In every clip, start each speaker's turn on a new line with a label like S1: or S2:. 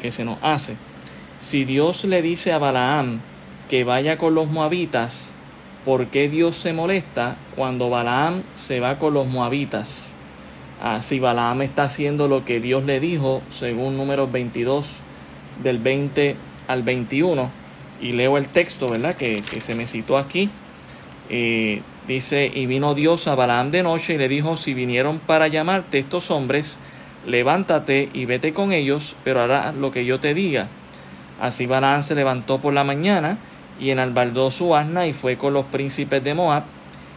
S1: que se nos hace. Si Dios le dice a Balaam que vaya con los moabitas, ¿por qué Dios se molesta cuando Balaam se va con los moabitas? Si Balaam está haciendo lo que Dios le dijo, según números 22 del 20 al 21, y leo el texto, ¿verdad? Que, se me citó aquí. Eh, dice, y vino Dios a Balaam de noche y le dijo, si vinieron para llamarte estos hombres, levántate y vete con ellos, pero hará lo que yo te diga. Así Balaam se levantó por la mañana y enalbardó su asna y fue con los príncipes de Moab,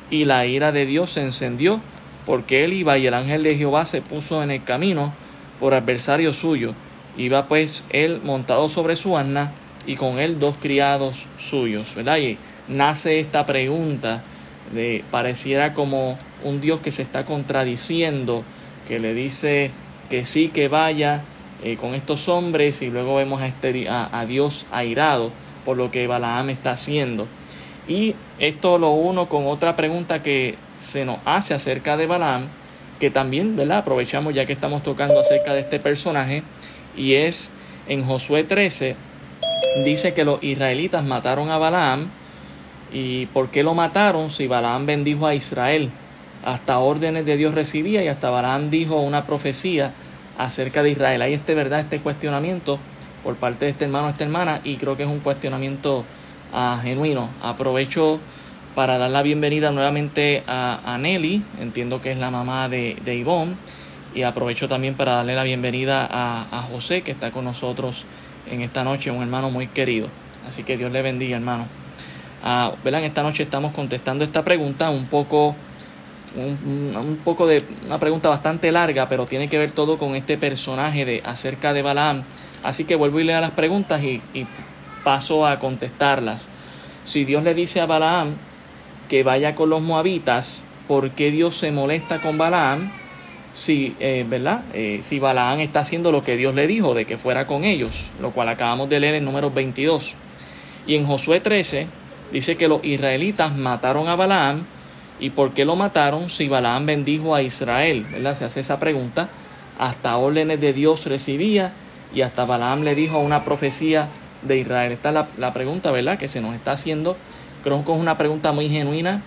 S1: y la ira de Dios se encendió, porque él iba y el ángel de Jehová se puso en el camino por adversario suyo. Iba pues él montado sobre su asna y con él dos criados suyos, ¿verdad? Y nace esta pregunta de pareciera como un Dios que se está contradiciendo, que le dice que sí, que vaya eh, con estos hombres y luego vemos a, este, a Dios airado por lo que Balaam está haciendo. Y esto lo uno con otra pregunta que se nos hace acerca de Balaam, que también, ¿verdad? Aprovechamos ya que estamos tocando acerca de este personaje, y es en Josué 13, dice que los israelitas mataron a Balaam, y ¿por qué lo mataron si Balaam bendijo a Israel? Hasta órdenes de Dios recibía y hasta Balaam dijo una profecía acerca de Israel. Hay este, ¿verdad? Este cuestionamiento por parte de este hermano esta hermana y creo que es un cuestionamiento ah, genuino. Aprovecho para dar la bienvenida nuevamente a, Nelly, entiendo que es la mamá de, de Ivonne, y aprovecho también para darle la bienvenida a, José, que está con nosotros en esta noche, un hermano muy querido. Así que Dios le bendiga, hermano. Uh, esta noche estamos contestando esta pregunta un poco, un, poco de una pregunta bastante larga, pero tiene que ver todo con este personaje de acerca de Balaam Así que vuelvo y leo las preguntas y, paso a contestarlas. Si Dios le dice a Balaam que vaya con los moabitas, ¿por qué Dios se molesta con Balaam? Si, eh, ¿verdad? Eh, si Balaam está haciendo lo que Dios le dijo de que fuera con ellos, lo cual acabamos de leer en número 22. Y en Josué 13 dice que los israelitas mataron a Balaam. ¿Y por qué lo mataron si Balaam bendijo a Israel? ¿verdad? Se hace esa pregunta. Hasta órdenes de Dios recibía y hasta Balaam le dijo una profecía de Israel. Esta es la, pregunta, ¿verdad?, que se nos está haciendo. Creo que es una pregunta muy genuina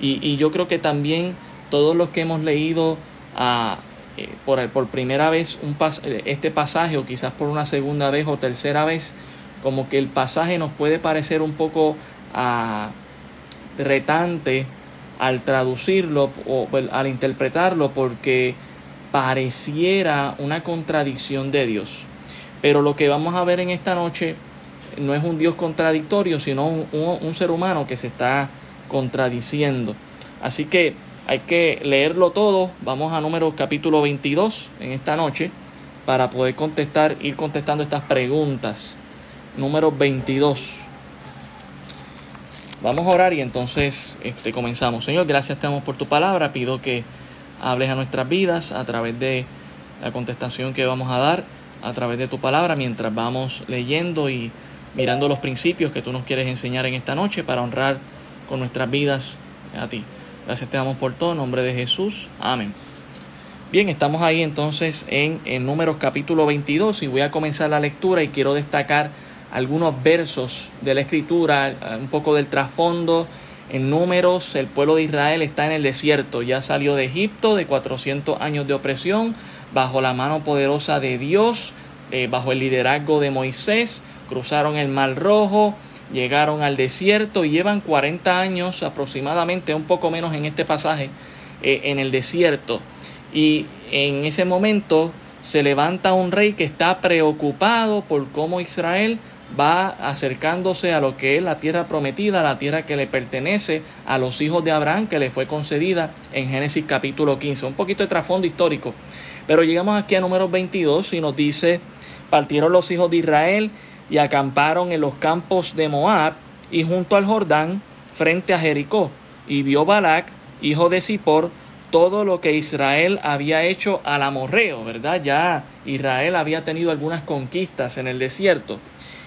S1: y, yo creo que también todos los que hemos leído ah, eh, por, primera vez eh, este pasaje o quizás por una segunda vez o tercera vez, como que el pasaje nos puede parecer un poco ah, retante al traducirlo o al interpretarlo porque pareciera una contradicción de Dios. Pero lo que vamos a ver en esta noche no es un Dios contradictorio, sino un, ser humano que se está contradiciendo. Así que hay que leerlo todo. Vamos a número capítulo 22 en esta noche para poder contestar, ir contestando estas preguntas. Número 22. Vamos a orar y entonces este, comenzamos. Señor, gracias te damos por tu palabra. Pido que hables a nuestras vidas a través de la contestación que vamos a dar a través de tu palabra mientras vamos leyendo y mirando los principios que tú nos quieres enseñar en esta noche para honrar con nuestras vidas a ti. Gracias te damos por todo, en nombre de Jesús. Amén. Bien, estamos ahí entonces en, en Números capítulo 22 y voy a comenzar la lectura y quiero destacar algunos versos de la escritura, un poco del trasfondo. En números, el pueblo de Israel está en el desierto, ya salió de Egipto de 400 años de opresión, bajo la mano poderosa de Dios, eh, bajo el liderazgo de Moisés, cruzaron el Mar Rojo, llegaron al desierto y llevan 40 años aproximadamente, un poco menos en este pasaje, eh, en el desierto. Y en ese momento se levanta un rey que está preocupado por cómo Israel va acercándose a lo que es la tierra prometida, la tierra que le pertenece a los hijos de Abraham, que le fue concedida en Génesis capítulo 15. Un poquito de trasfondo histórico. Pero llegamos aquí a número 22 y nos dice, partieron los hijos de Israel y acamparon en los campos de Moab y junto al Jordán frente a Jericó. Y vio Balac, hijo de Zippor, todo lo que Israel había hecho al amorreo, ¿verdad? Ya Israel había tenido algunas conquistas en el desierto.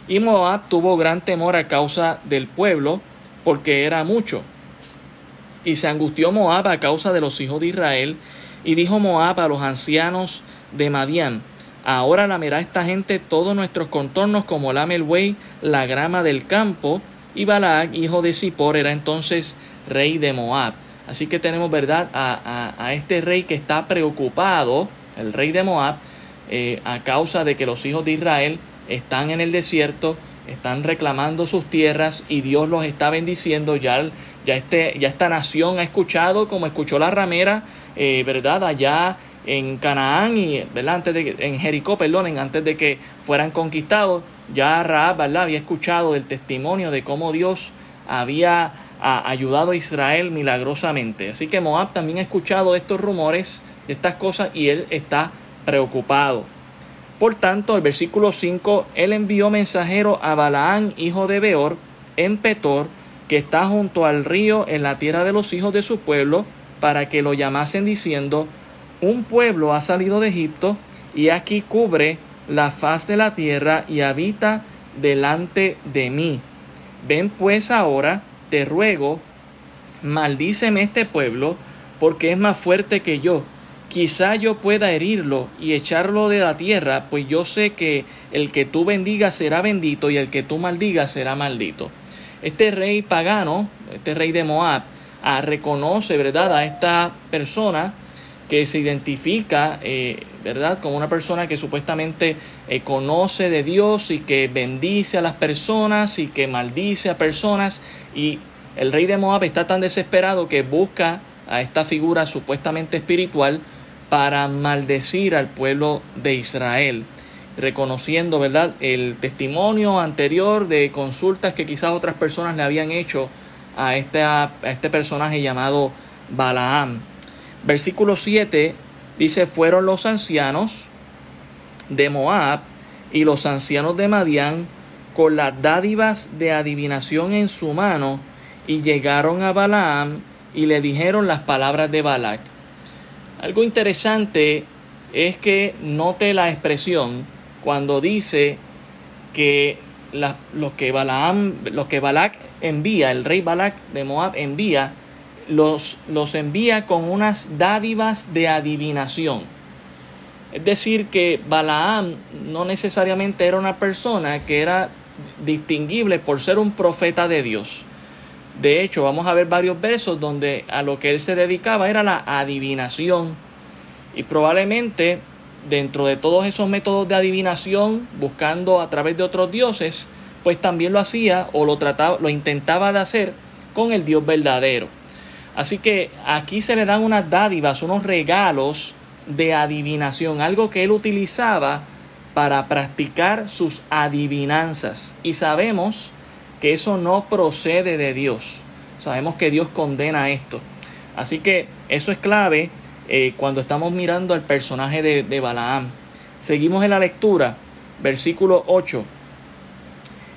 S1: Y Moab tuvo gran temor a causa del pueblo, porque era mucho. Y se angustió Moab a causa de los hijos de Israel, y dijo Moab a los ancianos de Madián, Ahora lamerá esta gente todos nuestros contornos como lame el buey la grama del campo. Y Balac, hijo de Zippor, era entonces rey de Moab. Así que tenemos, ¿verdad?, a, este rey que está preocupado, el rey de Moab, eh, a causa de que los hijos de Israel están en el desierto, están reclamando sus tierras y Dios los está bendiciendo. Ya, ya, este, ya esta nación ha escuchado, como escuchó la ramera, eh, ¿verdad? Allá en Canaán y, ¿verdad? Antes de, en Jericó, perdón, antes de que fueran conquistados, ya Raab. Había escuchado el testimonio de cómo Dios había ayudado a Israel milagrosamente. Así que Moab también ha escuchado estos rumores, de estas cosas, y él está preocupado. Por tanto, el versículo 5, él envió mensajero a Balaán, hijo de Beor, en Petor, que está junto al río en la tierra de los hijos de su pueblo, para que lo llamasen diciendo, un pueblo ha salido de Egipto, y aquí cubre la faz de la tierra y habita delante de mí. Ven pues ahora, te ruego, maldíceme este pueblo, porque es más fuerte que yo, quizá yo pueda herirlo y echarlo de la tierra, pues yo sé que el que tú bendigas será bendito y el que tú maldigas será maldito. Este rey pagano, este rey de Moab, ah, reconoce, ¿verdad?, a esta persona que se identifica, eh, ¿verdad?, como una persona que supuestamente eh, conoce de Dios y que bendice a las personas y que maldice a personas. Y el rey de Moab está tan desesperado que busca a esta figura supuestamente espiritual para maldecir al pueblo de Israel, reconociendo, ¿verdad?, el testimonio anterior de consultas que quizás otras personas le habían hecho a este, a este personaje llamado Balaam. Versículo 7 dice, fueron los ancianos de Moab y los ancianos de Madián con las dádivas de adivinación en su mano y llegaron a Balaam y le dijeron las palabras de Balac algo interesante es que note la expresión cuando dice que los que Balaam, los que Balak envía, el rey Balak de Moab envía, los, los envía con unas dádivas de adivinación. Es decir, que Balaam no necesariamente era una persona que era distinguible por ser un profeta de Dios. De hecho, vamos a ver varios versos donde a lo que él se dedicaba era la adivinación. Y probablemente dentro de todos esos métodos de adivinación, buscando a través de otros dioses, pues también lo hacía o lo trataba, lo intentaba de hacer con el Dios verdadero. Así que aquí se le dan unas dádivas, unos regalos de adivinación, algo que él utilizaba para practicar sus adivinanzas. Y sabemos que eso no procede de Dios. Sabemos que Dios condena esto. Así que eso es clave eh, cuando estamos mirando al personaje de, de Balaam. Seguimos en la lectura, versículo 8.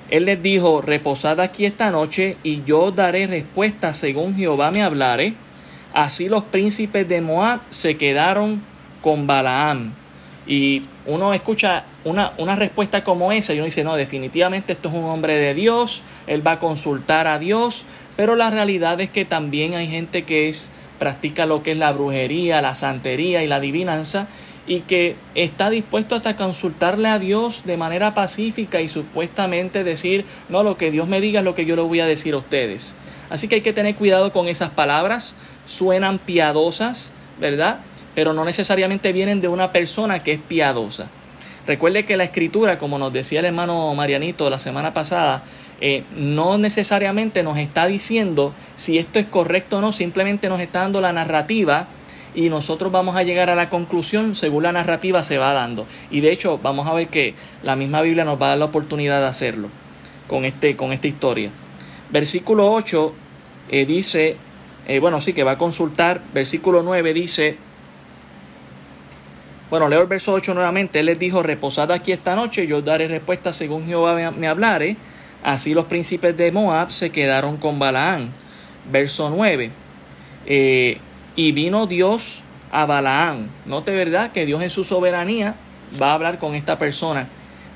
S1: Él les dijo, reposad aquí esta noche y yo daré respuesta según Jehová me hablare. Así los príncipes de Moab se quedaron con Balaam. Y uno escucha una, una, respuesta como esa y uno dice, no, definitivamente esto es un hombre de Dios, él va a consultar a Dios, pero la realidad es que también hay gente que es, practica lo que es la brujería, la santería y la adivinanza y que está dispuesto hasta consultarle a Dios de manera pacífica y supuestamente decir, no, lo que Dios me diga es lo que yo le voy a decir a ustedes. Así que hay que tener cuidado con esas palabras, suenan piadosas, ¿verdad? Pero no necesariamente vienen de una persona que es piadosa. Recuerde que la escritura, como nos decía el hermano Marianito la semana pasada, eh, no necesariamente nos está diciendo si esto es correcto o no, simplemente nos está dando la narrativa y nosotros vamos a llegar a la conclusión según la narrativa se va dando. Y de hecho vamos a ver que la misma Biblia nos va a dar la oportunidad de hacerlo con, este, con esta historia. Versículo 8 eh, dice, eh, bueno, sí que va a consultar, versículo 9 dice, bueno, leo el verso 8 nuevamente, él les dijo, reposad aquí esta noche, yo daré respuesta según Jehová me hablare. Así los príncipes de Moab se quedaron con Balaán. Verso 9. Eh, y vino Dios a Balaán. Note verdad que Dios en su soberanía va a hablar con esta persona.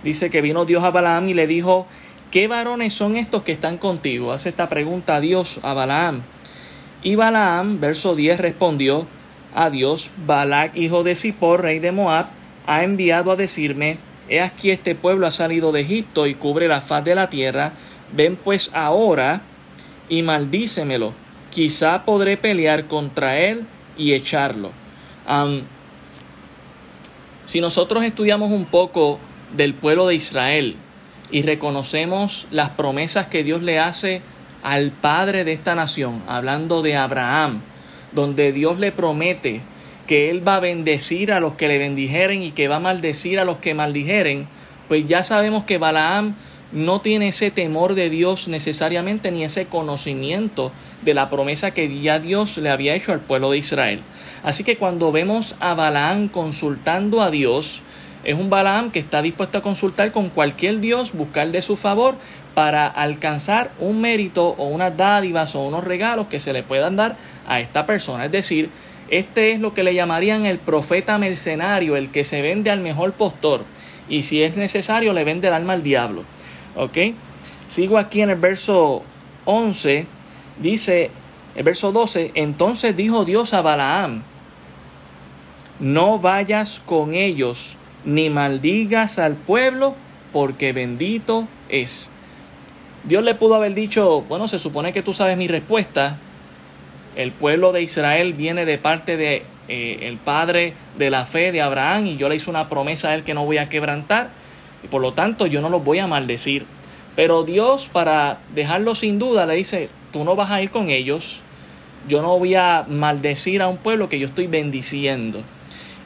S1: Dice que vino Dios a Balaam y le dijo, ¿qué varones son estos que están contigo? Hace esta pregunta a Dios, a Balaam. Y Balaam, verso 10, respondió a Dios, Balac, hijo de Zippor, rey de Moab, ha enviado a decirme, he aquí este pueblo ha salido de Egipto y cubre la faz de la tierra, ven pues ahora y maldícemelo, quizá podré pelear contra él y echarlo. si nosotros estudiamos un poco del pueblo de Israel y reconocemos las promesas que Dios le hace al padre de esta nación, hablando de Abraham, donde Dios le promete que Él va a bendecir a los que le bendijeren y que va a maldecir a los que maldijeren, pues ya sabemos que Balaam no tiene ese temor de Dios necesariamente ni ese conocimiento de la promesa que ya Dios le había hecho al pueblo de Israel. Así que cuando vemos a Balaam consultando a Dios, es un Balaam que está dispuesto a consultar con cualquier Dios, buscar de su favor para alcanzar un mérito o unas dádivas o unos regalos que se le puedan dar a esta persona. Es decir, este es lo que le llamarían el profeta mercenario, el que se vende al mejor postor. Y si es necesario, le vende el alma al diablo. ¿Ok? Sigo aquí en el verso 11. Dice, el verso 12, entonces dijo Dios a Balaam, no vayas con ellos, ni maldigas al pueblo, porque bendito es. Dios le pudo haber dicho, bueno, se supone que tú sabes mi respuesta. El pueblo de Israel viene de parte de eh, el padre de la fe de Abraham y yo le hice una promesa a él que no voy a quebrantar y por lo tanto yo no los voy a maldecir. Pero Dios para dejarlo sin duda le dice, tú no vas a ir con ellos, yo no voy a maldecir a un pueblo que yo estoy bendiciendo.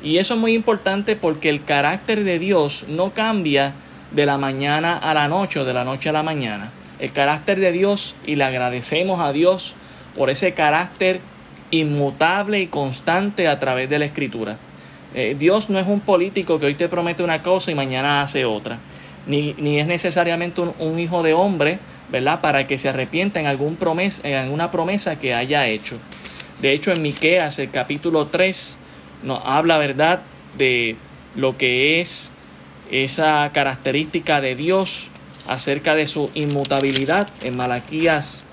S1: Y eso es muy importante porque el carácter de Dios no cambia de la mañana a la noche o de la noche a la mañana. El carácter de Dios y le agradecemos a Dios por ese carácter inmutable y constante a través de la escritura. Eh, Dios no es un político que hoy te promete una cosa y mañana hace otra. Ni, ni es necesariamente un, hijo de hombre, ¿verdad? Para que se arrepienta en, algún promesa, en alguna promesa que haya hecho. De hecho, en Miqueas, el capítulo 3, nos habla, ¿verdad?, de lo que es esa característica de Dios acerca de su inmutabilidad. En Malaquías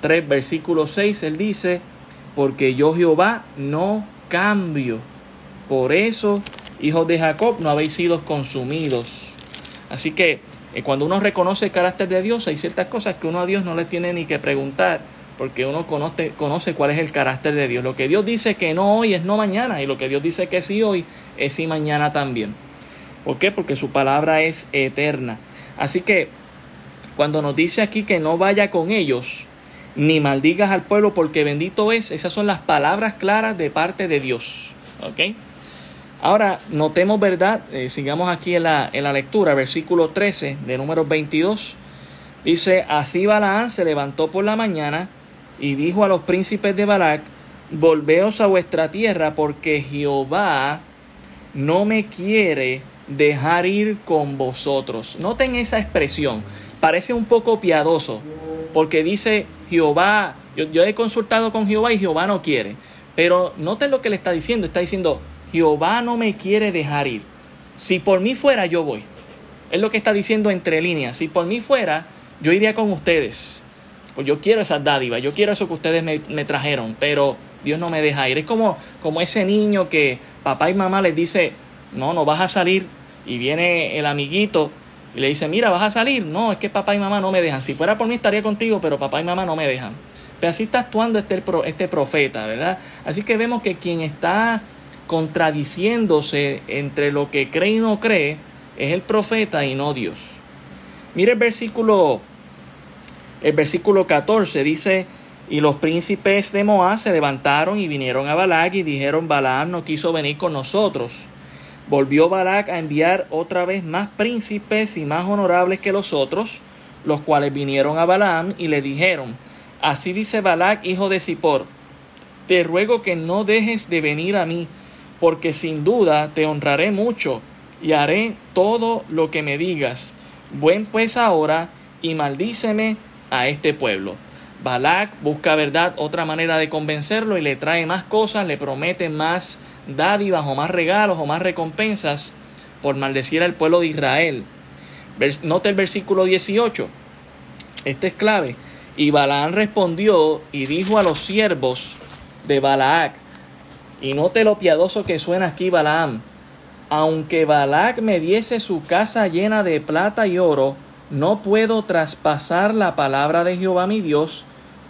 S1: 3, versículo 6, él dice, porque yo Jehová no cambio. Por eso, hijos de Jacob, no habéis sido consumidos. Así que eh, cuando uno reconoce el carácter de Dios, hay ciertas cosas que uno a Dios no le tiene ni que preguntar porque uno conoce, conoce cuál es el carácter de Dios. Lo que Dios dice que no hoy es no mañana, y lo que Dios dice que sí hoy es sí mañana también. ¿Por qué? Porque su palabra es eterna. Así que cuando nos dice aquí que no vaya con ellos, ni maldigas al pueblo porque bendito es, esas son las palabras claras de parte de Dios. ¿Ok? Ahora, notemos, ¿verdad? Eh, sigamos aquí en la, en la lectura, versículo 13 de número 22. Dice, así Balaán se levantó por la mañana y dijo a los príncipes de Balac, volveos a vuestra tierra porque Jehová no me quiere dejar ir con vosotros. Noten esa expresión, parece un poco piadoso, porque dice Jehová, yo, he consultado con Jehová y Jehová no quiere. Pero noten lo que le está diciendo, está diciendo, Jehová no me quiere dejar ir. Si por mí fuera, yo voy. Es lo que está diciendo entre líneas. Si por mí fuera, yo iría con ustedes pues yo quiero esas dádivas, yo quiero eso que ustedes me, trajeron, pero Dios no me deja ir. Es como, como ese niño que papá y mamá les dice, no, no vas a salir, y viene el amiguito y le dice, mira, vas a salir. No, es que papá y mamá no me dejan. Si fuera por mí estaría contigo, pero papá y mamá no me dejan. Pero así está actuando este, este profeta, ¿verdad? Así que vemos que quien está contradiciéndose entre lo que cree y no cree es el profeta y no Dios. Mire el versículo el versículo 14 dice, y los príncipes de Moab se levantaron y vinieron a Balac y dijeron, Balaam no quiso venir con nosotros. Volvió Balac a enviar otra vez más príncipes y más honorables que los otros, los cuales vinieron a Balaam y le dijeron, Así dice Balac, hijo de Zippor, te ruego que no dejes de venir a mí, porque sin duda te honraré mucho y haré todo lo que me digas. Buen pues ahora y maldíceme a este pueblo. Balak busca verdad, otra manera de convencerlo y le trae más cosas, le promete más dádivas o más regalos o más recompensas por maldecir al pueblo de Israel. Nota el versículo 18. Este es clave. Y Balaam respondió y dijo a los siervos de Balaak, y note lo piadoso que suena aquí Balaam, aunque Balac me diese su casa llena de plata y oro, no puedo traspasar la palabra de Jehová mi Dios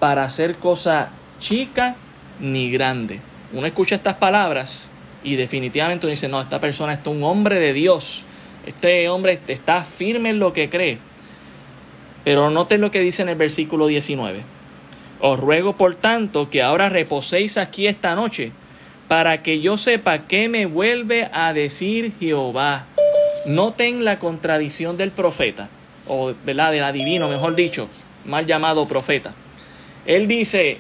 S1: para hacer cosa chica ni grande. Uno escucha estas palabras y definitivamente uno dice, no, esta persona es un hombre de Dios. Este hombre está firme en lo que cree. Pero noten lo que dice en el versículo 19. Os ruego, por tanto, que ahora reposéis aquí esta noche, para que yo sepa qué me vuelve a decir Jehová. Noten la contradicción del profeta, o ¿verdad? del adivino, mejor dicho, mal llamado profeta. Él dice,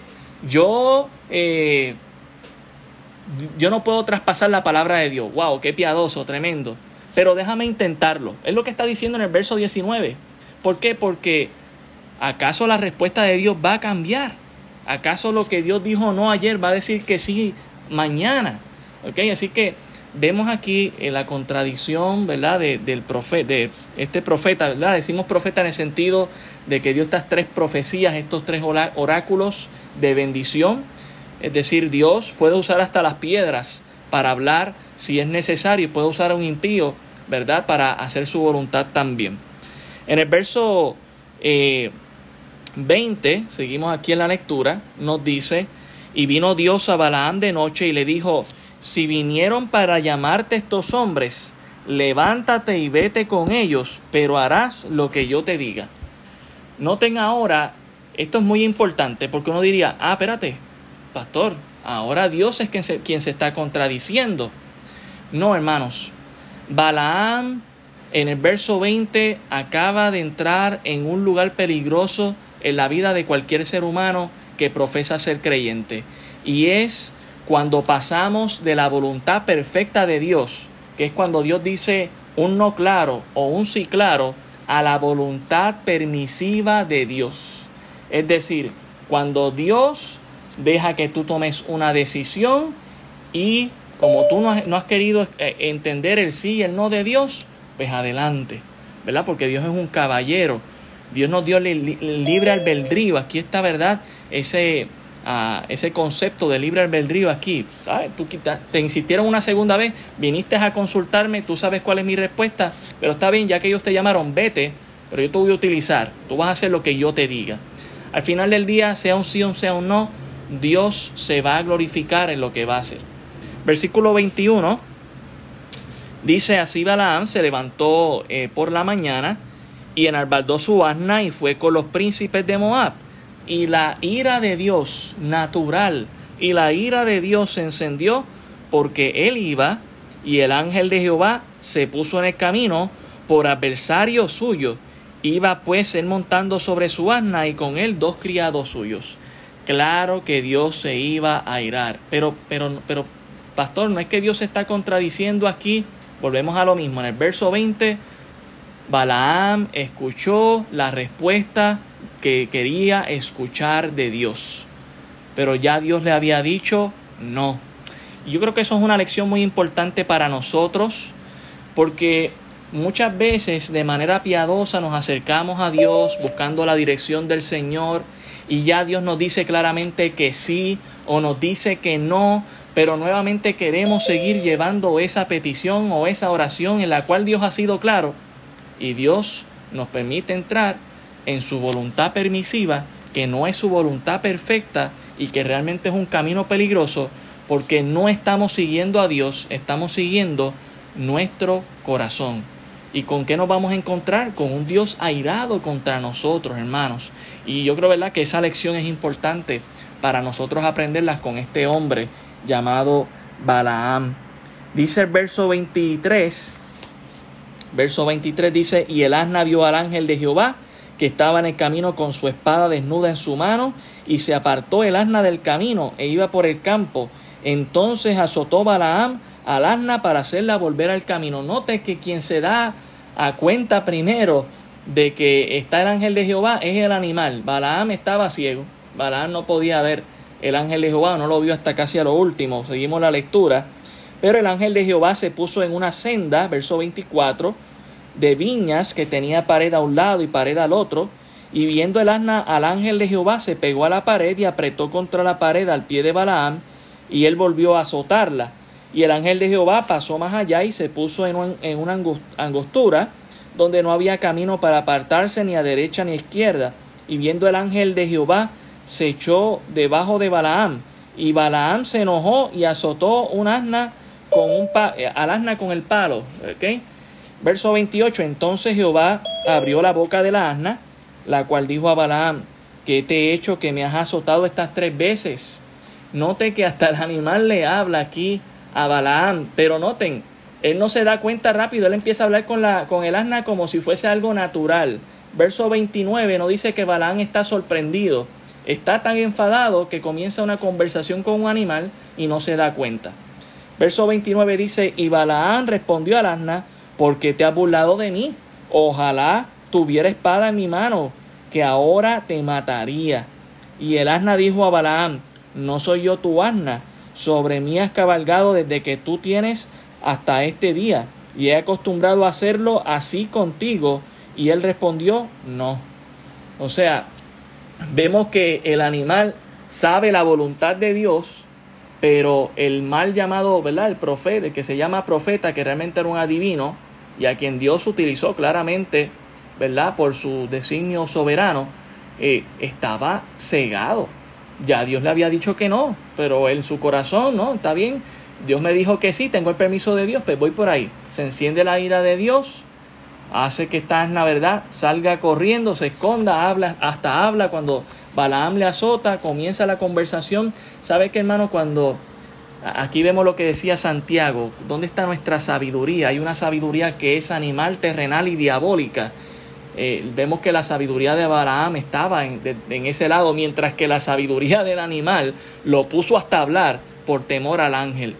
S1: yo, eh, yo no puedo traspasar la palabra de Dios. Wow, qué piadoso, tremendo. Pero déjame intentarlo. Es lo que está diciendo en el verso 19. ¿Por qué? Porque ¿acaso la respuesta de Dios va a cambiar? ¿Acaso lo que Dios dijo no ayer va a decir que sí mañana? ¿Ok? Así que vemos aquí eh, la contradicción, ¿verdad? De, del profeta, de este profeta, ¿verdad? Decimos profeta en el sentido de que dio estas tres profecías, estos tres oráculos de bendición. Es decir, Dios puede usar hasta las piedras para hablar si es necesario, puede usar a un impío, ¿verdad? Para hacer su voluntad también. En el verso 20, eh, seguimos aquí en la lectura, nos dice, y vino Dios a Balaam de noche y le dijo, si vinieron para llamarte estos hombres, levántate y vete con ellos, pero harás lo que yo te diga. Noten ahora, esto es muy importante, porque uno diría, ah, espérate, pastor, ahora Dios es quien se, quien se está contradiciendo. No, hermanos, Balaam en el verso 20 acaba de entrar en un lugar peligroso en la vida de cualquier ser humano que profesa ser creyente. Y es cuando pasamos de la voluntad perfecta de Dios, que es cuando Dios dice un no claro o un sí claro, a la voluntad permisiva de Dios. Es decir, cuando Dios deja que tú tomes una decisión y como tú no has, querido eh, entender el sí y el no de Dios, pues adelante, ¿verdad? Porque Dios es un caballero. Dios nos dio libre albedrío. Aquí está, ¿verdad? Ese, ah, ese concepto de libre albedrío aquí. Tú te insistieron una segunda vez, viniste a consultarme, tú sabes cuál es mi respuesta, pero está bien, ya que ellos te llamaron, vete, pero yo te voy a utilizar. Tú vas a hacer lo que yo te diga. Al final del día, sea un sí o sea un no, Dios se va a glorificar en lo que va a hacer. Versículo 21 Dice así Balaam se levantó eh, por la mañana y enarbaldó su asna y fue con los príncipes de Moab. Y la ira de Dios natural y la ira de Dios se encendió porque él iba y el ángel de Jehová se puso en el camino por adversario suyo. Iba pues él montando sobre su asna y con él dos criados suyos. Claro que Dios se iba a irar. Pero, pero, pero, pastor, no es que Dios se está contradiciendo aquí Volvemos a lo mismo. En el verso 20, Balaam escuchó la respuesta que quería escuchar de Dios. Pero ya Dios le había dicho no. Yo creo que eso es una lección muy importante para nosotros, porque muchas veces de manera piadosa nos acercamos a Dios buscando la dirección del Señor y ya Dios nos dice claramente que sí o nos dice que no, pero nuevamente queremos seguir llevando esa petición o esa oración en la cual Dios ha sido claro y Dios nos permite entrar en su voluntad permisiva, que no es su voluntad perfecta y que realmente es un camino peligroso porque no estamos siguiendo a Dios, estamos siguiendo nuestro corazón. ¿Y con qué nos vamos a encontrar? Con un Dios airado contra nosotros, hermanos. Y yo creo, ¿verdad?, que esa lección es importante para nosotros aprenderlas con este hombre llamado Balaam. Dice el verso 23, verso 23 dice, y el asna vio al ángel de Jehová que estaba en el camino con su espada desnuda en su mano, y se apartó el asna del camino e iba por el campo. Entonces azotó Balaam al asna para hacerla volver al camino. Note que quien se da a cuenta primero de que está el ángel de Jehová es el animal. Balaam estaba ciego, Balaam no podía ver el ángel de Jehová no lo vio hasta casi a lo último. Seguimos la lectura. Pero el ángel de Jehová se puso en una senda, verso 24, de viñas que tenía pared a un lado y pared al otro. Y viendo el asna al ángel de Jehová, se pegó a la pared y apretó contra la pared al pie de Balaam, y él volvió a azotarla. Y el ángel de Jehová pasó más allá y se puso en, una angostura donde no había camino para apartarse ni a derecha ni a izquierda. Y viendo el ángel de Jehová, se echó debajo de Balaam. Y Balaam se enojó y azotó un asna con un eh, al asna con el palo. Verso 28. Entonces Jehová abrió la boca de la asna, la cual dijo a Balaam, que te he hecho que me has azotado estas tres veces. Note que hasta el animal le habla aquí a Balaam, pero noten, él no se da cuenta rápido, él empieza a hablar con, la, con el asna como si fuese algo natural. Verso 29 nos dice que Balaam está sorprendido, está tan enfadado que comienza una conversación con un animal y no se da cuenta. Verso 29 dice, y Balaam respondió al asna, porque te has burlado de mí? Ojalá tuviera espada en mi mano, que ahora te mataría. Y el asna dijo a Balaam, no soy yo tu asna, sobre mí has cabalgado desde que tú tienes hasta este día, y he acostumbrado a hacerlo así contigo. Y él respondió, no. O sea, vemos que el animal sabe la voluntad de Dios, pero el mal llamado, ¿verdad? El profeta, que se llama profeta, que realmente era un adivino, y a quien Dios utilizó claramente, ¿verdad? Por su designio soberano, eh, estaba cegado ya Dios le había dicho que no, pero en su corazón, no, está bien. Dios me dijo que sí, tengo el permiso de Dios, pues voy por ahí. Se enciende la ira de Dios, hace que esta la verdad salga corriendo, se esconda, habla, hasta habla cuando Balaam le azota, comienza la conversación. ¿Sabe qué hermano? Cuando aquí vemos lo que decía Santiago, ¿dónde está nuestra sabiduría? Hay una sabiduría que es animal, terrenal y diabólica. Eh, vemos que la sabiduría de Abraham estaba en, ese lado, mientras que la sabiduría del animal lo puso hasta hablar por temor al ángel.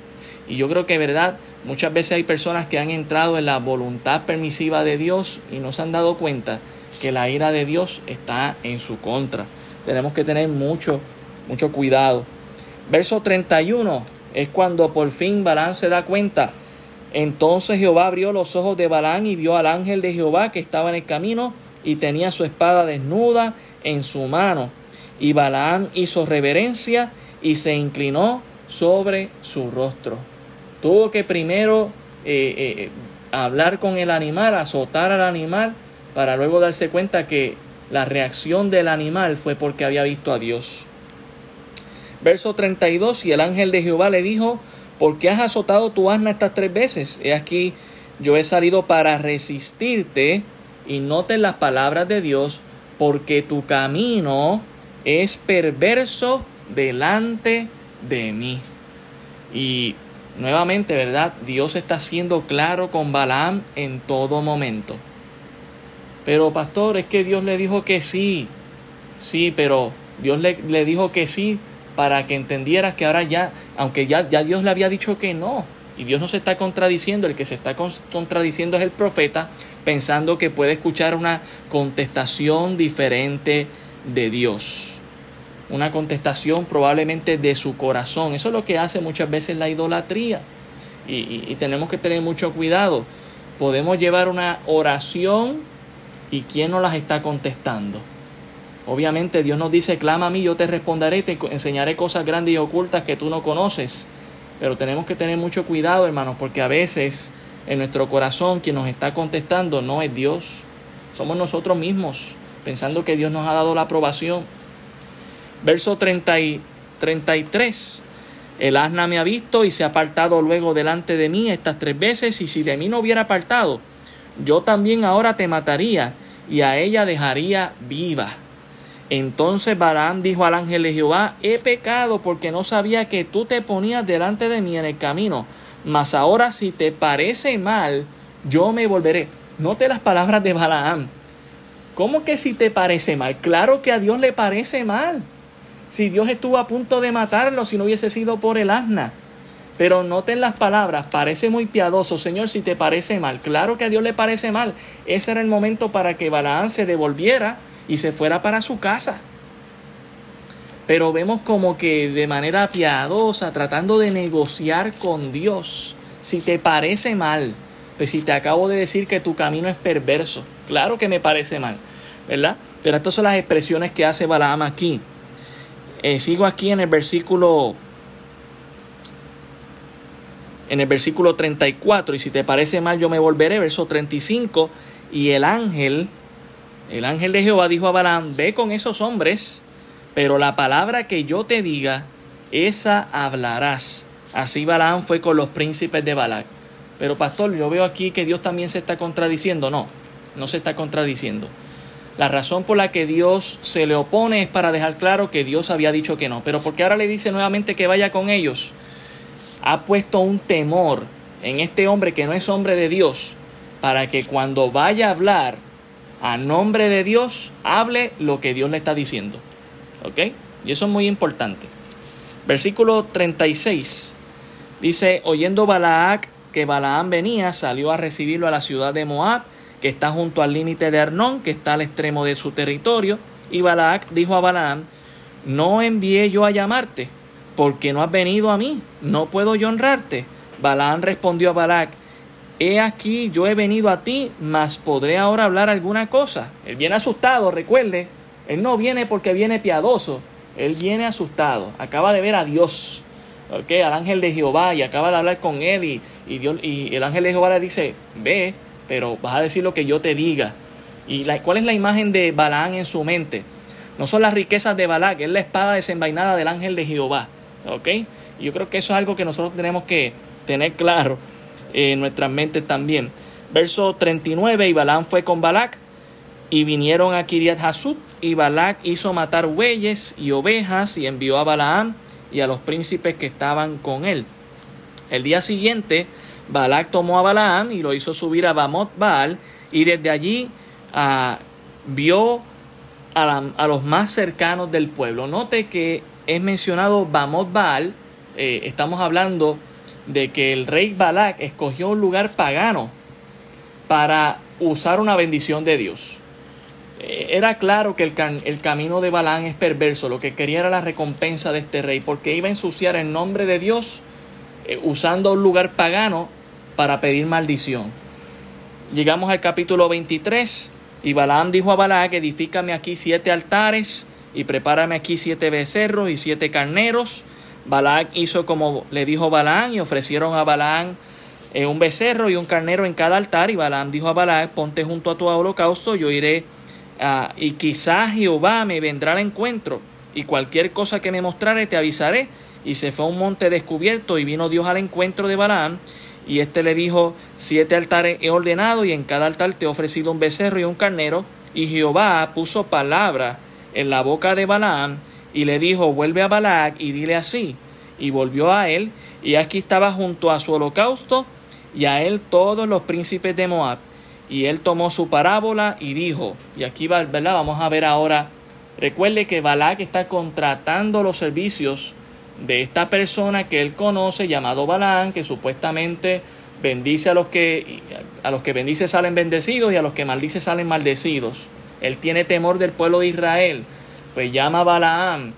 S1: Y yo creo que, verdad, muchas veces hay personas que han entrado en la voluntad permisiva de Dios y no se han dado cuenta que la ira de Dios está en su contra. Tenemos que tener mucho, mucho cuidado. Verso 31 es cuando por fin Balaam se da cuenta entonces Jehová abrió los ojos de Balán y vio al ángel de Jehová que estaba en el camino y tenía su espada desnuda en su mano. Y Balaam hizo reverencia y se inclinó sobre su rostro. Tuvo que primero eh, eh, hablar con el animal, azotar al animal, para luego darse cuenta que la reacción del animal fue porque había visto a Dios. Verso 32, y el ángel de Jehová le dijo, ¿Por qué has azotado tu asna estas tres veces? He aquí, yo he salido para resistirte, y noten las palabras de Dios, porque tu camino es perverso delante de mí. Y nuevamente, ¿verdad? Dios está siendo claro con Balaam en todo momento. Pero pastor, es que Dios le dijo que sí. Sí, pero Dios le, le dijo que sí para que entendieras que ahora ya, aunque ya, ya Dios le había dicho que no, y Dios no se está contradiciendo, el que se está contradiciendo es el profeta, pensando que puede escuchar una contestación diferente de Dios. Una contestación probablemente de su corazón. Eso es lo que hace muchas veces la idolatría. Y, y tenemos que tener mucho cuidado. Podemos llevar una oración y quién nos las está contestando. Obviamente Dios nos dice, clama a mí, yo te responderé, te enseñaré cosas grandes y ocultas que tú no conoces. Pero tenemos que tener mucho cuidado, hermanos, porque a veces en nuestro corazón quien nos está contestando no es Dios, somos nosotros mismos, pensando que Dios nos ha dado la aprobación. Verso 30 y 33. El asna me ha visto y se ha apartado luego delante de mí estas tres veces, y si de mí no hubiera apartado, yo también ahora te mataría y a ella dejaría viva. Entonces Balaam dijo al ángel de Jehová, he pecado porque no sabía que tú te ponías delante de mí en el camino, mas ahora si te parece mal, yo me volveré. Note las palabras de Balaam. ¿Cómo que si te parece mal? Claro que a Dios le parece mal. Si Dios estuvo a punto de matarlo si no hubiese sido por el asna. Pero noten las palabras, parece muy piadoso, Señor, si te parece mal. Claro que a Dios le parece mal. Ese era el momento para que Balaam se devolviera y se fuera para su casa. Pero vemos como que de manera piadosa, tratando de negociar con Dios. Si te parece mal, pues si te acabo de decir que tu camino es perverso, claro que me parece mal, ¿verdad? Pero estas son las expresiones que hace Balaam aquí. Eh, sigo aquí en el versículo en el versículo 34, y si te parece mal yo me volveré, verso 35, y el ángel, el ángel de Jehová dijo a Balaam, ve con esos hombres, pero la palabra que yo te diga, esa hablarás. Así Balaam fue con los príncipes de Balac. Pero pastor, yo veo aquí que Dios también se está contradiciendo. No, no se está contradiciendo. La razón por la que Dios se le opone es para dejar claro que Dios había dicho que no. Pero porque ahora le dice nuevamente que vaya con ellos, ha puesto un temor en este hombre que no es hombre de Dios, para que cuando vaya a hablar a nombre de Dios, hable lo que Dios le está diciendo. ¿Ok? Y eso es muy importante. Versículo 36 dice, oyendo Balaak que Balaam venía, salió a recibirlo a la ciudad de Moab que está junto al límite de Arnón, que está al extremo de su territorio. Y Balac dijo a Balaam, no envié yo a llamarte, porque no has venido a mí, no puedo yo honrarte. Balaam respondió a Balac, he aquí yo he venido a ti, mas podré ahora hablar alguna cosa. Él viene asustado, recuerde, él no viene porque viene piadoso, él viene asustado, acaba de ver a Dios. Okay, al ángel de Jehová y acaba de hablar con él y, y, Dios, y el ángel de Jehová le dice, ve, pero vas a decir lo que yo te diga. ¿Y la, cuál es la imagen de Balaán en su mente? No son las riquezas de Balac, es la espada desenvainada del ángel de Jehová. ¿Ok? yo creo que eso es algo que nosotros tenemos que tener claro en nuestras mentes también. Verso 39, y Balaam fue con Balac y vinieron a Kiriat Hasut y Balac hizo matar bueyes y ovejas y envió a Balaam y a los príncipes que estaban con él. El día siguiente Balak tomó a Balaam y lo hizo subir a Bamot Baal y desde allí ah, vio a, los más cercanos del pueblo. Note que es mencionado Bamot Baal, eh, estamos hablando de que el rey Balak escogió un lugar pagano para usar una bendición de Dios. Eh, era claro que el, el, camino de Balaam es perverso, lo que quería era la recompensa de este rey, porque iba a ensuciar el nombre de Dios eh, usando un lugar pagano para pedir maldición. Llegamos al capítulo 23 y Balaam dijo a Balaam, edifícame aquí siete altares y prepárame aquí siete becerros y siete carneros. Balaam hizo como le dijo Balaam y ofrecieron a Balaam eh, un becerro y un carnero en cada altar y Balaam dijo a Balaam, ponte junto a tu holocausto, yo iré y quizás Jehová me vendrá al encuentro y cualquier cosa que me mostrare te avisaré. Y se fue a un monte descubierto y vino Dios al encuentro de Balaam y éste le dijo, siete altares he ordenado y en cada altar te he ofrecido un becerro y un carnero. Y Jehová puso palabra en la boca de Balaam y le dijo, vuelve a Balac y dile así. Y volvió a él y aquí estaba junto a su holocausto y a él todos los príncipes de Moab. Y él tomó su parábola y dijo, y aquí ¿verdad? Vamos a ver ahora, recuerde que Balac está contratando los servicios de esta persona que él conoce llamado Balaán, que supuestamente bendice a los que a los que bendice salen bendecidos y a los que maldice salen maldecidos. Él tiene temor del pueblo de Israel, pues llama a Balaam.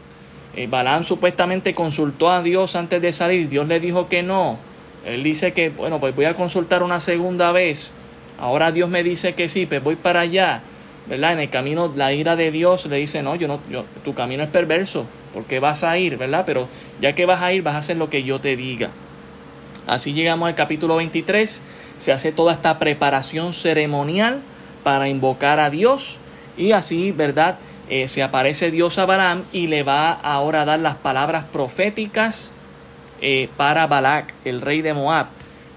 S1: Eh, Balaam supuestamente consultó a Dios antes de salir, Dios le dijo que no. Él dice que, bueno, pues voy a consultar una segunda vez. Ahora Dios me dice que sí, pues voy para allá. ¿Verdad? En el camino la ira de Dios le dice, no, yo no, yo, tu camino es perverso porque vas a ir, ¿verdad? Pero ya que vas a ir, vas a hacer lo que yo te diga. Así llegamos al capítulo 23, se hace toda esta preparación ceremonial para invocar a Dios y así, ¿verdad? Eh, se aparece Dios a Balaam y le va ahora a dar las palabras proféticas eh, para Balac, el rey de Moab.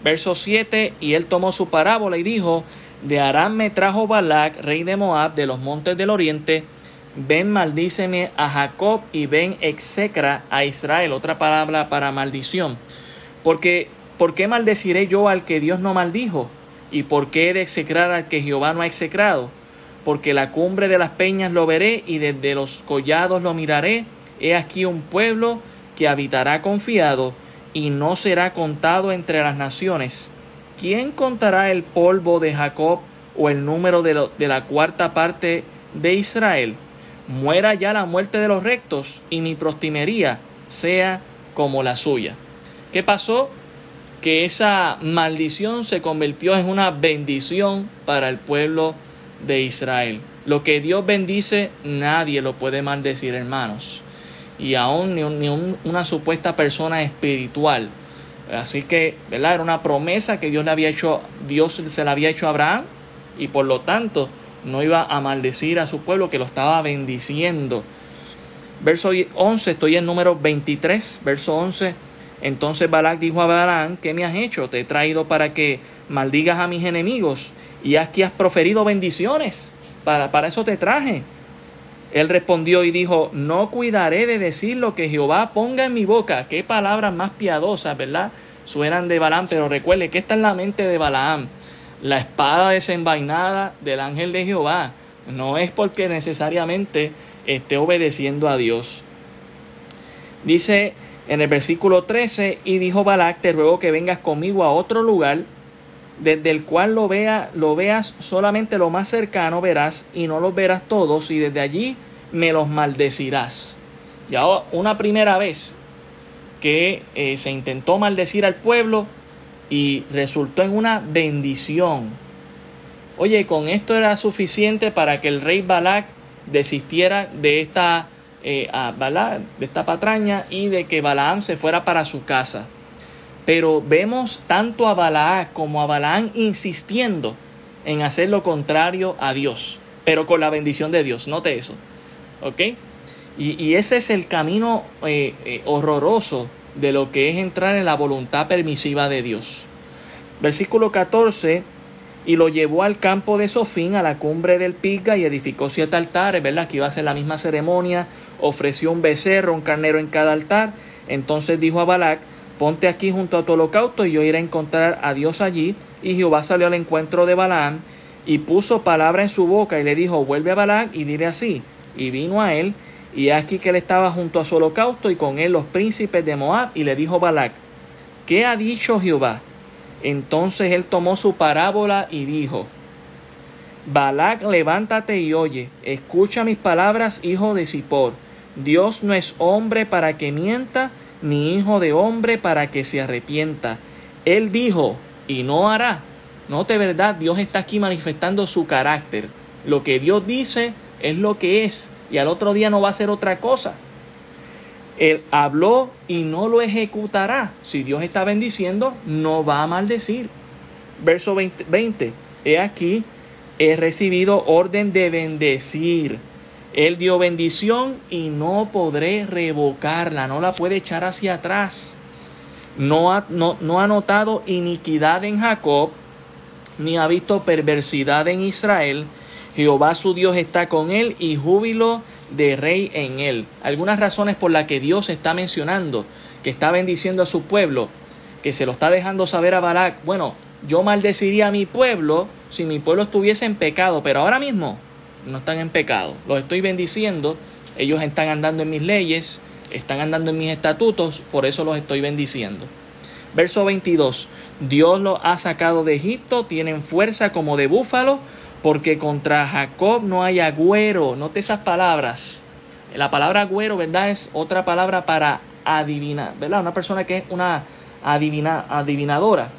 S1: Verso 7, y él tomó su parábola y dijo, de Aram me trajo Balac, rey de Moab, de los montes del oriente, ven maldíceme a Jacob y ven execra a Israel, otra palabra para maldición. Porque, ¿por qué maldeciré yo al que Dios no maldijo? ¿Y por qué he de execrar al que Jehová no ha execrado? Porque la cumbre de las peñas lo veré y desde los collados lo miraré. He aquí un pueblo que habitará confiado y no será contado entre las naciones. ¿Quién contará el polvo de Jacob o el número de, de la cuarta parte de Israel? muera ya la muerte de los rectos y mi prostimería sea como la suya. ¿Qué pasó? Que esa maldición se convirtió en una bendición para el pueblo de Israel. Lo que Dios bendice, nadie lo puede maldecir, hermanos. Y aún ni, una supuesta persona espiritual Así que, ¿verdad? Era una promesa que Dios le había hecho, Dios se la había hecho a Abraham y por lo tanto no iba a maldecir a su pueblo que lo estaba bendiciendo. Verso 11, estoy en número 23, verso 11. Entonces Balak dijo a Balaam, ¿qué me has hecho? Te he traído para que maldigas a mis enemigos y aquí has proferido bendiciones. Para, para eso te traje. Él respondió y dijo, no cuidaré de decir lo que Jehová ponga en mi boca. Qué palabras más piadosas, ¿verdad? Suenan de Balaam, pero recuerde que está en la mente de Balaam. La espada desenvainada del ángel de Jehová. No es porque necesariamente esté obedeciendo a Dios. Dice en el versículo 13, y dijo Balac, te ruego que vengas conmigo a otro lugar desde el cual lo, vea, lo veas solamente lo más cercano verás y no los verás todos y desde allí me los maldecirás. Ya una primera vez que eh, se intentó maldecir al pueblo y resultó en una bendición. Oye, con esto era suficiente para que el rey Balak desistiera de esta, eh, de esta patraña y de que Balaam se fuera para su casa. Pero vemos tanto a Balaam como a Balaam insistiendo en hacer lo contrario a Dios, pero con la bendición de Dios. Note eso. ¿Ok? Y, ese es el camino eh, eh, horroroso de lo que es entrar en la voluntad permisiva de Dios. Versículo 14. Y lo llevó al campo de Sofín, a la cumbre del Piga, y edificó siete altares, ¿verdad? Que iba a ser la misma ceremonia. Ofreció un becerro, un carnero en cada altar. Entonces dijo a Balac, ponte aquí junto a tu holocausto y yo iré a encontrar a Dios allí. Y Jehová salió al encuentro de Balaam y puso palabra en su boca y le dijo, vuelve a Balaam y dile así. Y vino a él y aquí que él estaba junto a su holocausto y con él los príncipes de Moab y le dijo Balac, ¿qué ha dicho Jehová? Entonces él tomó su parábola y dijo, Balac, levántate y oye, escucha mis palabras, hijo de Zippor. Dios no es hombre para que mienta, ni hijo de hombre para que se arrepienta. Él dijo y no hará. Note verdad, Dios está aquí manifestando su carácter. Lo que Dios dice es lo que es y al otro día no va a ser otra cosa. Él habló y no lo ejecutará. Si Dios está bendiciendo, no va a maldecir. Verso 20. 20 He aquí, he recibido orden de bendecir él dio bendición y no podré revocarla, no la puede echar hacia atrás. No ha, no, no ha notado iniquidad en Jacob, ni ha visto perversidad en Israel. Jehová su Dios está con él y júbilo de rey en él. Algunas razones por las que Dios está mencionando que está bendiciendo a su pueblo, que se lo está dejando saber a Barak. Bueno, yo maldeciría a mi pueblo si mi pueblo estuviese en pecado, pero ahora mismo no están en pecado. Los estoy bendiciendo, ellos están andando en mis leyes, están andando en mis estatutos, por eso los estoy bendiciendo. Verso 22. Dios los ha sacado de Egipto, tienen fuerza como de búfalo, porque contra Jacob no hay agüero. Note esas palabras. La palabra agüero, ¿verdad? Es otra palabra para adivinar, ¿verdad? Una persona que es una adivina, adivinadora.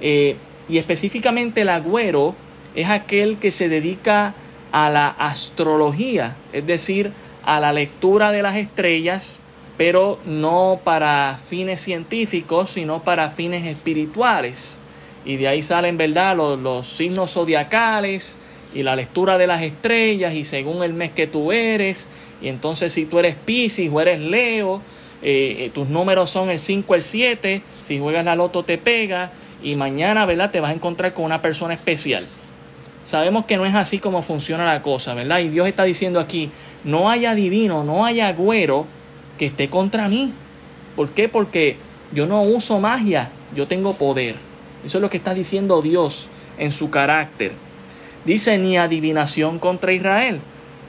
S1: Eh, y específicamente el agüero es aquel que se dedica a la astrología, es decir, a la lectura de las estrellas, pero no para fines científicos, sino para fines espirituales. Y de ahí salen, ¿verdad?, los, signos zodiacales y la lectura de las estrellas y según el mes que tú eres. Y entonces si tú eres Pisces o eres Leo, eh, eh, tus números son el 5, el 7, si juegas la loto te pega y mañana, ¿verdad?, te vas a encontrar con una persona especial. Sabemos que no es así como funciona la cosa, ¿verdad? Y Dios está diciendo aquí, no haya adivino, no haya agüero que esté contra mí. ¿Por qué? Porque yo no uso magia, yo tengo poder. Eso es lo que está diciendo Dios en su carácter. Dice ni adivinación contra Israel,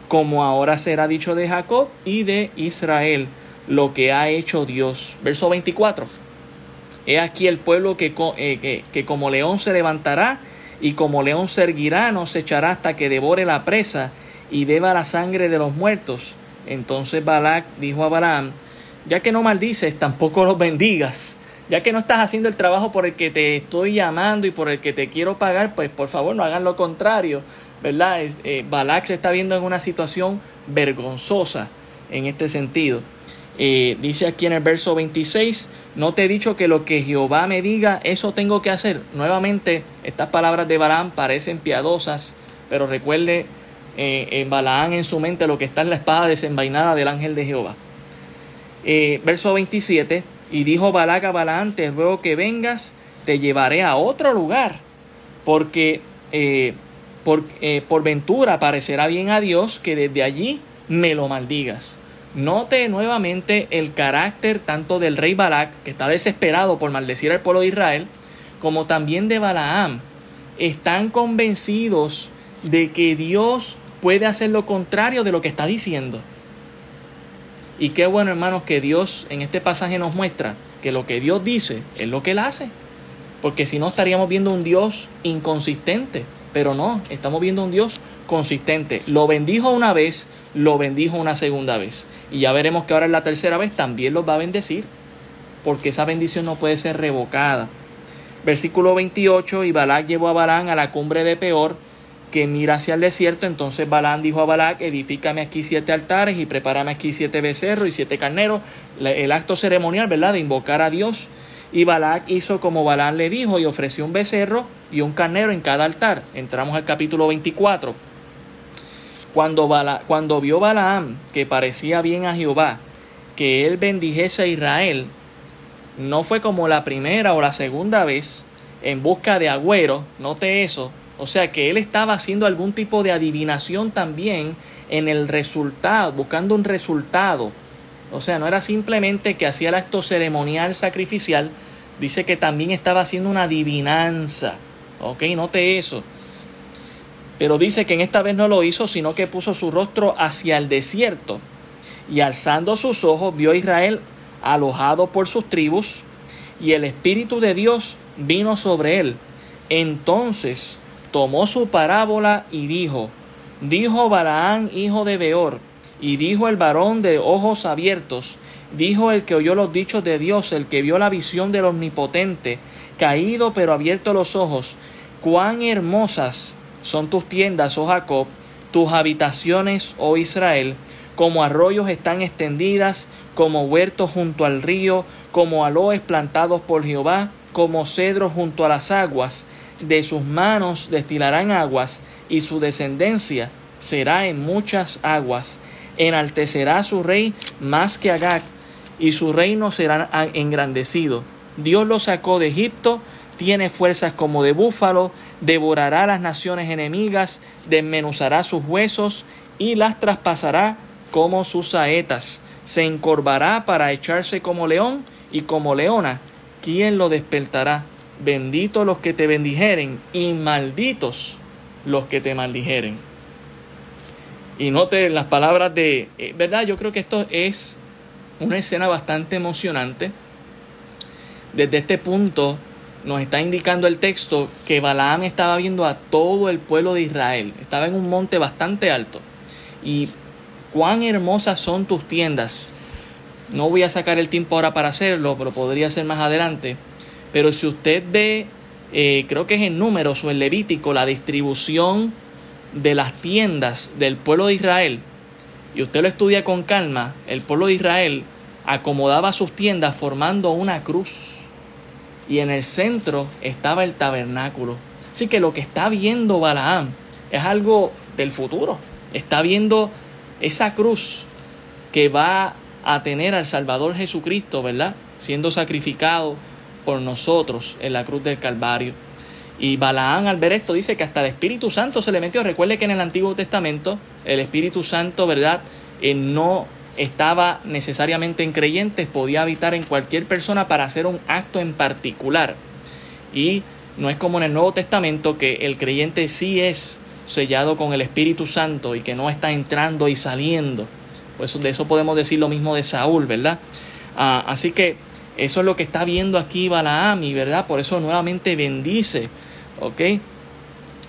S1: como ahora será dicho de Jacob y de Israel, lo que ha hecho Dios. Verso 24. He aquí el pueblo que, eh, como león se levantará y como león se erguirá, no se echará hasta que devore la presa y beba la sangre de los muertos. Entonces Balac dijo a Balaam, ya que no maldices, tampoco los bendigas. Ya que no estás haciendo el trabajo por el que te estoy llamando y por el que te quiero pagar, pues por favor no hagan lo contrario. ¿Verdad? Eh, Balac se está viendo en una situación vergonzosa en este sentido. Eh, dice aquí en el verso 26, no te he dicho que lo que Jehová me diga, eso tengo que hacer. Nuevamente, estas palabras de Balaam parecen piadosas, pero recuerde eh, en Balaam en su mente lo que está en la espada desenvainada del ángel de Jehová. Eh, verso 27, y dijo Balac a Balaam, te ruego que vengas, te llevaré a otro lugar, porque por, por ventura parecerá bien a Dios que desde allí me lo maldigas. Note nuevamente el carácter tanto del rey Balac, que está desesperado por maldecir al pueblo de Israel, como también de Balaam. Están convencidos de que Dios puede hacer lo contrario de lo que está diciendo. Y qué bueno, hermanos, que Dios en este pasaje nos muestra que lo que Dios dice es lo que Él hace. Porque si no estaríamos viendo un Dios inconsistente. Pero no, estamos viendo un Dios consistente. Lo bendijo una vez, lo bendijo una segunda vez. Y ya veremos que ahora en la tercera vez también los va a bendecir, porque esa bendición no puede ser revocada. Versículo 28, y Balac llevó a Balán a la cumbre de Peor, que mira hacia el desierto. Entonces Balán dijo a Balac, edifícame aquí siete altares y prepárame aquí siete becerros y siete carneros. El acto ceremonial, ¿verdad?, de invocar a Dios. Y Balac hizo como Balán le dijo y ofreció un becerro y un carnero en cada altar. Entramos al capítulo 24. Cuando, cuando vio Balaam que parecía bien a Jehová, que él bendijese a Israel, no fue como la primera o la segunda vez en busca de agüero, note eso, o sea que él estaba haciendo algún tipo de adivinación también en el resultado, buscando un resultado. O sea, no era simplemente que hacía el acto ceremonial sacrificial, dice que también estaba haciendo una adivinanza. Ok, note eso. Pero dice que en esta vez no lo hizo, sino que puso su rostro hacia el desierto. Y alzando sus ojos vio a Israel alojado por sus tribus, y el Espíritu de Dios vino sobre él. Entonces tomó su parábola y dijo, dijo Balaán, hijo de Beor, y dijo el varón de ojos abiertos, dijo el que oyó los dichos de Dios, el que vio la visión del Omnipotente, caído pero abierto los ojos, cuán hermosas son tus tiendas, oh Jacob, tus habitaciones, oh Israel, como arroyos están extendidas, como huertos junto al río, como aloes plantados por Jehová, como cedros junto a las aguas. De sus manos destilarán aguas, y su descendencia será en muchas aguas. Enaltecerá su rey más que Agag, y su reino será engrandecido. Dios lo sacó de Egipto, tiene fuerzas como de búfalo, devorará las naciones enemigas, desmenuzará sus huesos y las traspasará como sus saetas. Se encorvará para echarse como león y como leona. ¿Quién lo despertará? Benditos los que te bendijeren y malditos los que te maldijeren. Y note las palabras de, eh, ¿verdad? Yo creo que esto es una escena bastante emocionante. Desde este punto nos está indicando el texto que Balaam estaba viendo a todo el pueblo de Israel. Estaba en un monte bastante alto. Y cuán hermosas son tus tiendas. No voy a sacar el tiempo ahora para hacerlo, pero podría ser más adelante. Pero si usted ve, eh, creo que es en números o en Levítico, la distribución de las tiendas del pueblo de Israel, y usted lo estudia con calma, el pueblo de Israel acomodaba sus tiendas formando una cruz y en el centro estaba el tabernáculo. Así que lo que está viendo Balaam es algo del futuro. Está viendo esa cruz que va a tener al Salvador Jesucristo, ¿verdad? Siendo sacrificado por nosotros en la cruz del Calvario. Y Balaam al ver esto dice que hasta el Espíritu Santo se le metió. Recuerde que en el Antiguo Testamento el Espíritu Santo, ¿verdad? Eh, no estaba necesariamente en creyentes, podía habitar en cualquier persona para hacer un acto en particular. Y no es como en el Nuevo Testamento que el creyente sí es sellado con el Espíritu Santo y que no está entrando y saliendo. Pues de eso podemos decir lo mismo de Saúl, ¿verdad? Ah, así que eso es lo que está viendo aquí Balaam y, ¿verdad? Por eso nuevamente bendice, ¿ok?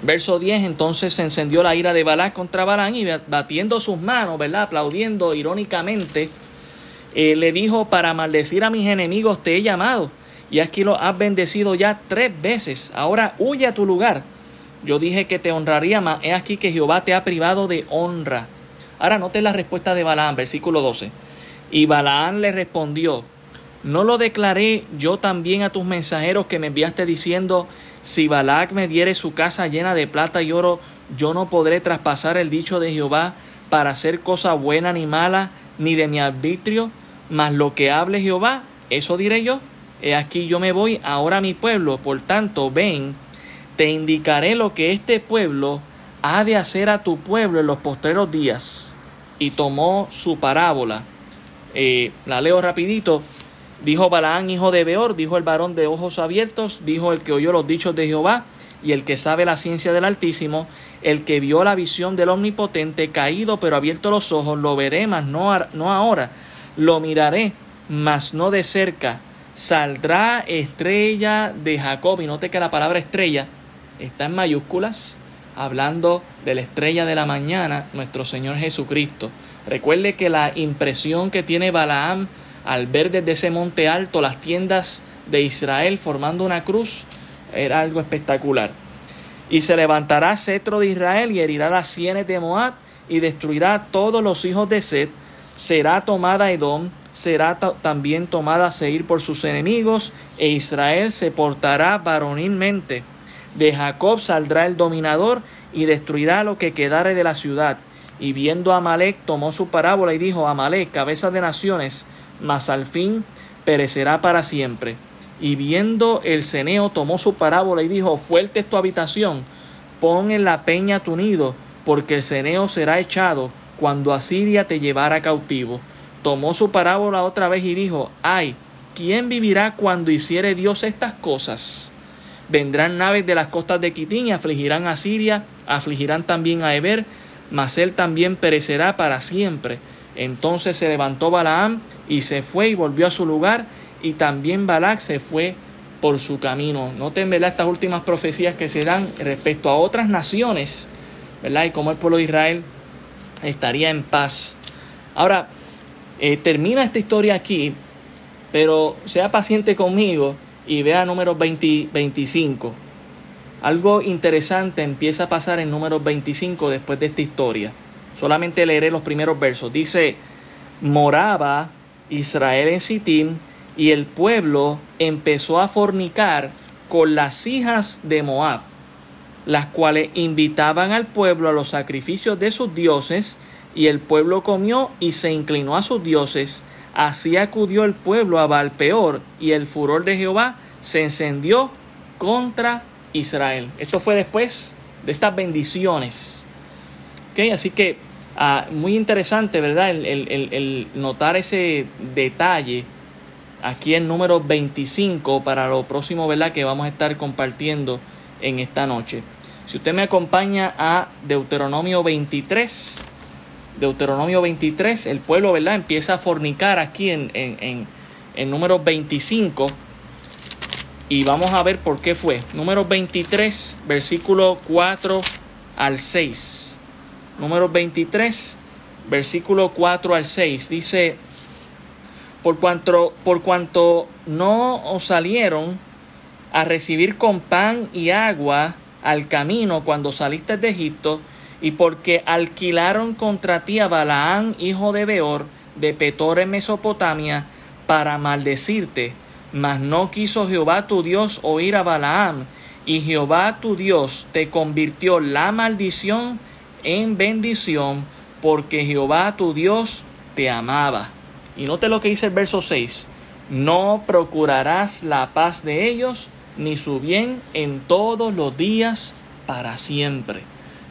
S1: Verso 10, entonces se encendió la ira de Balac contra Balán y batiendo sus manos, ¿verdad? Aplaudiendo irónicamente, eh, le dijo, para maldecir a mis enemigos te he llamado y aquí lo has bendecido ya tres veces. Ahora huye a tu lugar. Yo dije que te honraría más. He aquí que Jehová te ha privado de honra. Ahora note la respuesta de Balaam, versículo 12. Y Balaán le respondió, ¿no lo declaré yo también a tus mensajeros que me enviaste diciendo, si Balac me diere su casa llena de plata y oro, yo no podré traspasar el dicho de Jehová para hacer cosa buena ni mala, ni de mi arbitrio, mas lo que hable Jehová, eso diré yo. He aquí yo me voy ahora a mi pueblo, por tanto, ven, te indicaré lo que este pueblo ha de hacer a tu pueblo en los postreros días. Y tomó su parábola. Eh, la leo rapidito. Dijo Balaán, hijo de Beor, dijo el varón de ojos abiertos, dijo el que oyó los dichos de Jehová, y el que sabe la ciencia del Altísimo, el que vio la visión del Omnipotente, caído pero abierto los ojos, lo veré, mas no, no ahora, lo miraré, mas no de cerca. Saldrá estrella de Jacob, y note que la palabra estrella está en mayúsculas, hablando de la estrella de la mañana, nuestro Señor Jesucristo. Recuerde que la impresión que tiene Balaam al ver desde ese monte alto las tiendas de Israel formando una cruz, era algo espectacular. Y se levantará cetro de Israel y herirá las sienes de Moab y destruirá todos los hijos de Seth. Será tomada Edom, será también tomada Seir por sus enemigos, e Israel se portará varonilmente. De Jacob saldrá el dominador y destruirá lo que quedare de la ciudad. Y viendo a Amalek tomó su parábola y dijo, Amalek, cabeza de naciones, mas al fin perecerá para siempre. Y viendo el ceneo tomó su parábola y dijo, fuerte es tu habitación, pon en la peña tu nido, porque el ceneo será echado cuando Asiria te llevara cautivo. Tomó su parábola otra vez y dijo, ay, ¿quién vivirá cuando hiciere Dios estas cosas? Vendrán naves de las costas de Quitín y afligirán a Siria, afligirán también a Eber, mas él también perecerá para siempre. Entonces se levantó Balaam y se fue y volvió a su lugar, y también Balac se fue por su camino. Noten, ¿verdad? Estas últimas profecías que se dan respecto a otras naciones, ¿verdad? Y cómo el pueblo de Israel estaría en paz. Ahora, eh, termina esta historia aquí, pero sea paciente conmigo y vea números 20, 25. Algo interesante empieza a pasar en números 25 después de esta historia. Solamente leeré los primeros versos. Dice, moraba Israel en Sittim y el pueblo empezó a fornicar con las hijas de Moab, las cuales invitaban al pueblo a los sacrificios de sus dioses, y el pueblo comió y se inclinó a sus dioses. Así acudió el pueblo a Balpeor, y el furor de Jehová se encendió contra Israel. Esto fue después de estas bendiciones. Así que Ah, muy interesante, ¿verdad? El, notar ese detalle aquí en número 25 para lo próximo, ¿verdad? Que vamos a estar compartiendo en esta noche. Si usted me acompaña a Deuteronomio 23, Deuteronomio 23, el pueblo, ¿verdad? Empieza a fornicar aquí en, en, en número 25 y vamos a ver por qué fue. Número 23, versículo 4 al 6 número 23, versículo 4 al 6, dice, por cuanto, por cuanto no os salieron a recibir con pan y agua al camino cuando saliste de Egipto, y porque alquilaron contra ti a Balaán, hijo de Beor, de Petor en Mesopotamia, para maldecirte. Mas no quiso Jehová tu Dios oír a Balaam, y Jehová tu Dios te convirtió la maldición en bendición, porque Jehová tu Dios te amaba. Y note lo que dice el verso 6. No procurarás la paz de ellos, ni su bien en todos los días para siempre.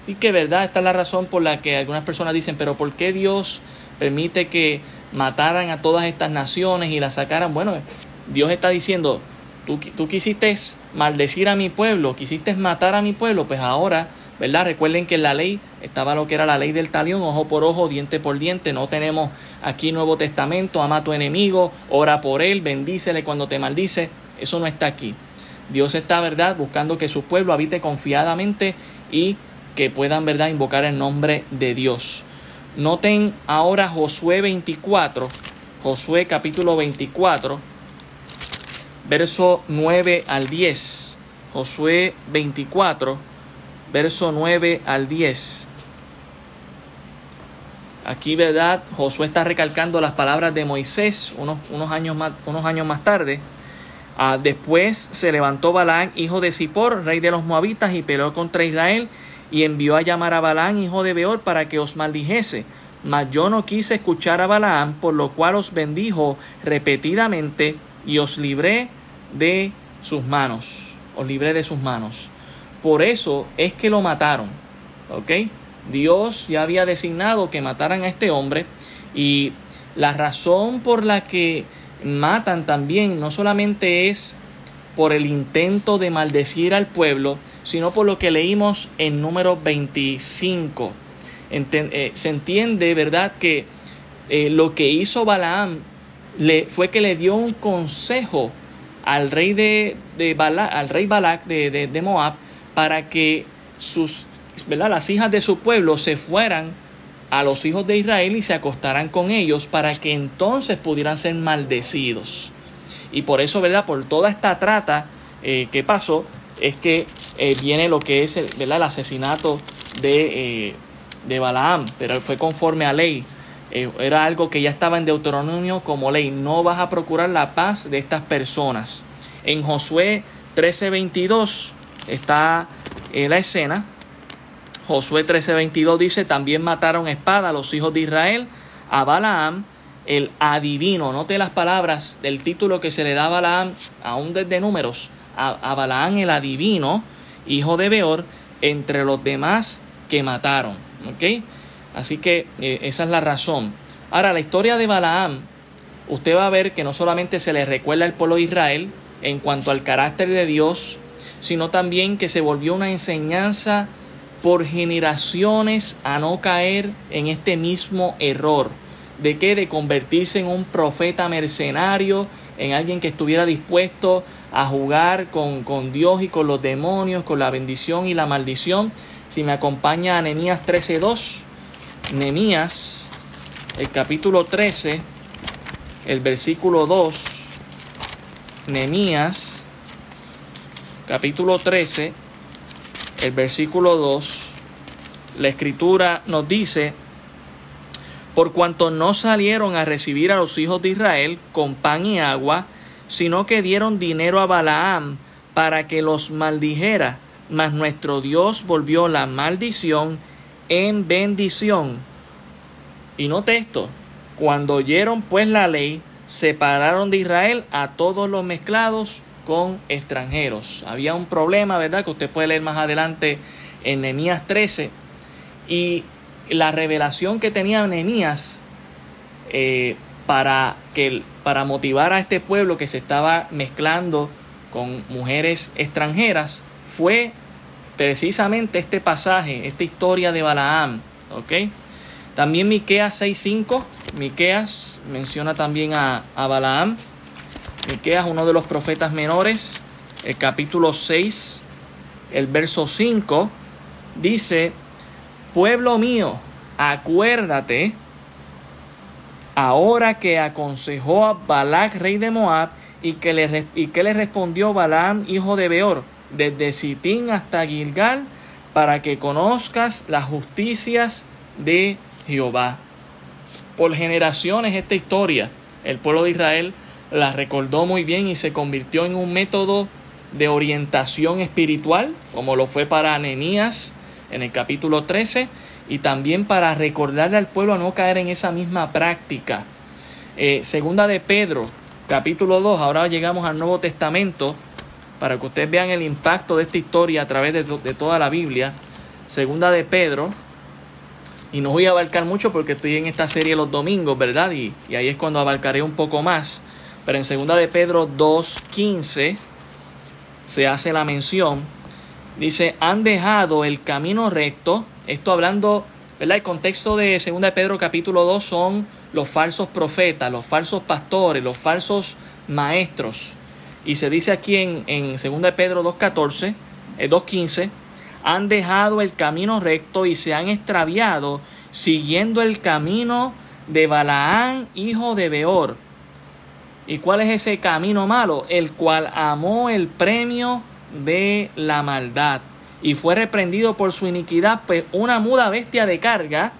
S1: Así que verdad, esta es la razón por la que algunas personas dicen, pero ¿por qué Dios permite que mataran a todas estas naciones y las sacaran? Bueno, Dios está diciendo, tú, tú quisiste maldecir a mi pueblo, quisiste matar a mi pueblo, pues ahora ¿verdad? Recuerden que en la ley estaba lo que era la ley del talión, ojo por ojo, diente por diente. No tenemos aquí Nuevo Testamento, ama a tu enemigo, ora por él, bendícele cuando te maldice. Eso no está aquí. Dios está, ¿verdad?, buscando que su pueblo habite confiadamente y que puedan, ¿verdad?, invocar el nombre de Dios. Noten ahora Josué 24, Josué capítulo 24, verso 9 al 10. Josué 24 verso 9 al 10. Aquí, ¿verdad? Josué está recalcando las palabras de Moisés unos, unos, años, más, unos años más tarde. Ah, después se levantó Balaam, hijo de Zippor, rey de los Moabitas, y peleó contra Israel, y envió a llamar a Balaam, hijo de Beor, para que os maldijese. Mas yo no quise escuchar a Balaam, por lo cual os bendijo repetidamente, y os libré de sus manos. Os libré de sus manos. Por eso es que lo mataron. ¿Ok? Dios ya había designado que mataran a este hombre y la razón por la que matan también no solamente es por el intento de maldecir al pueblo, sino por lo que leímos en número 25. Eh, se entiende, ¿verdad?, que eh, lo que hizo Balaam le, fue que le dio un consejo al rey de, de al rey Balak de, de Moab para que sus ¿verdad? las hijas de su pueblo se fueran a los hijos de Israel y se acostaran con ellos para que entonces pudieran ser maldecidos. Y por eso, ¿verdad? Por toda esta trata eh, que pasó, es que eh, viene lo que es el, el asesinato de, eh, de Balaam, pero fue conforme a ley. era algo que ya estaba en Deuteronomio como ley. No vas a procurar la paz de estas personas. En Josué 13:22 está la escena Josué 13:22 dice, también mataron espada a los hijos de Israel, a Balaam, el adivino. Note las palabras del título que se le da a Balaam, aún desde números, a, Balaam el adivino, hijo de Beor, entre los demás que mataron. Así que eh, esa es la razón. Ahora, la historia de Balaam, usted va a ver que no solamente se le recuerda al pueblo de Israel en cuanto al carácter de Dios, sino también que se volvió una enseñanza por generaciones a no caer en este mismo error. ¿De qué? De convertirse en un profeta mercenario, en alguien que estuviera dispuesto a jugar con, con Dios y con los demonios, con la bendición y la maldición. Si me acompaña a Nehemías 13.2, Nehemías, el capítulo 13, el versículo 2, Nehemías, capítulo 13, el versículo 2, la escritura nos dice, por cuanto no salieron a recibir a los hijos de Israel con pan y agua, sino que dieron dinero a Balaam para que los maldijera, mas nuestro Dios volvió la maldición en bendición. Y note esto, cuando oyeron pues la ley, separaron de Israel a todos los mezclados con extranjeros. Había un problema, ¿verdad? Que usted puede leer más adelante en Nehemías 13. Y la revelación que tenía Nehemías eh, para, que, para motivar a este pueblo que se estaba mezclando con mujeres extranjeras fue precisamente este pasaje, esta historia de Balaam. También Miqueas 6.5, Miqueas menciona también a, a Balaam Miqueas, uno de los profetas menores, el capítulo 6, el verso 5, dice, pueblo mío, acuérdate, ahora que aconsejó a Balac, rey de Moab, y que le, y que le respondió Balaam, hijo de Beor, desde Sitín hasta Gilgal, para que conozcas las justicias de Jehová. Por generaciones esta historia, el pueblo de Israel la recordó muy bien y se convirtió en un método de orientación espiritual, como lo fue para Anemías en el capítulo 13, y también para recordarle al pueblo a no caer en esa misma práctica. Eh, segunda de Pedro, capítulo 2, ahora llegamos al Nuevo Testamento, para que ustedes vean el impacto de esta historia a través de, toda la Biblia. Segunda de Pedro, y no voy a abarcar mucho porque estoy en esta serie los domingos, ¿verdad? Y, y ahí es cuando abarcaré un poco más. Pero en 2 de Pedro 2.15 se hace la mención. Dice, han dejado el camino recto. Esto hablando, ¿verdad? El contexto de 2 de Pedro capítulo 2 son los falsos profetas, los falsos pastores, los falsos maestros. Y se dice aquí en, en 2 de Pedro 2.14, 2.15, eh, han dejado el camino recto y se han extraviado siguiendo el camino de Balaán, hijo de Beor ¿Y cuál es ese camino malo? El cual amó el premio de la maldad y fue reprendido por su iniquidad, pues una muda bestia de carga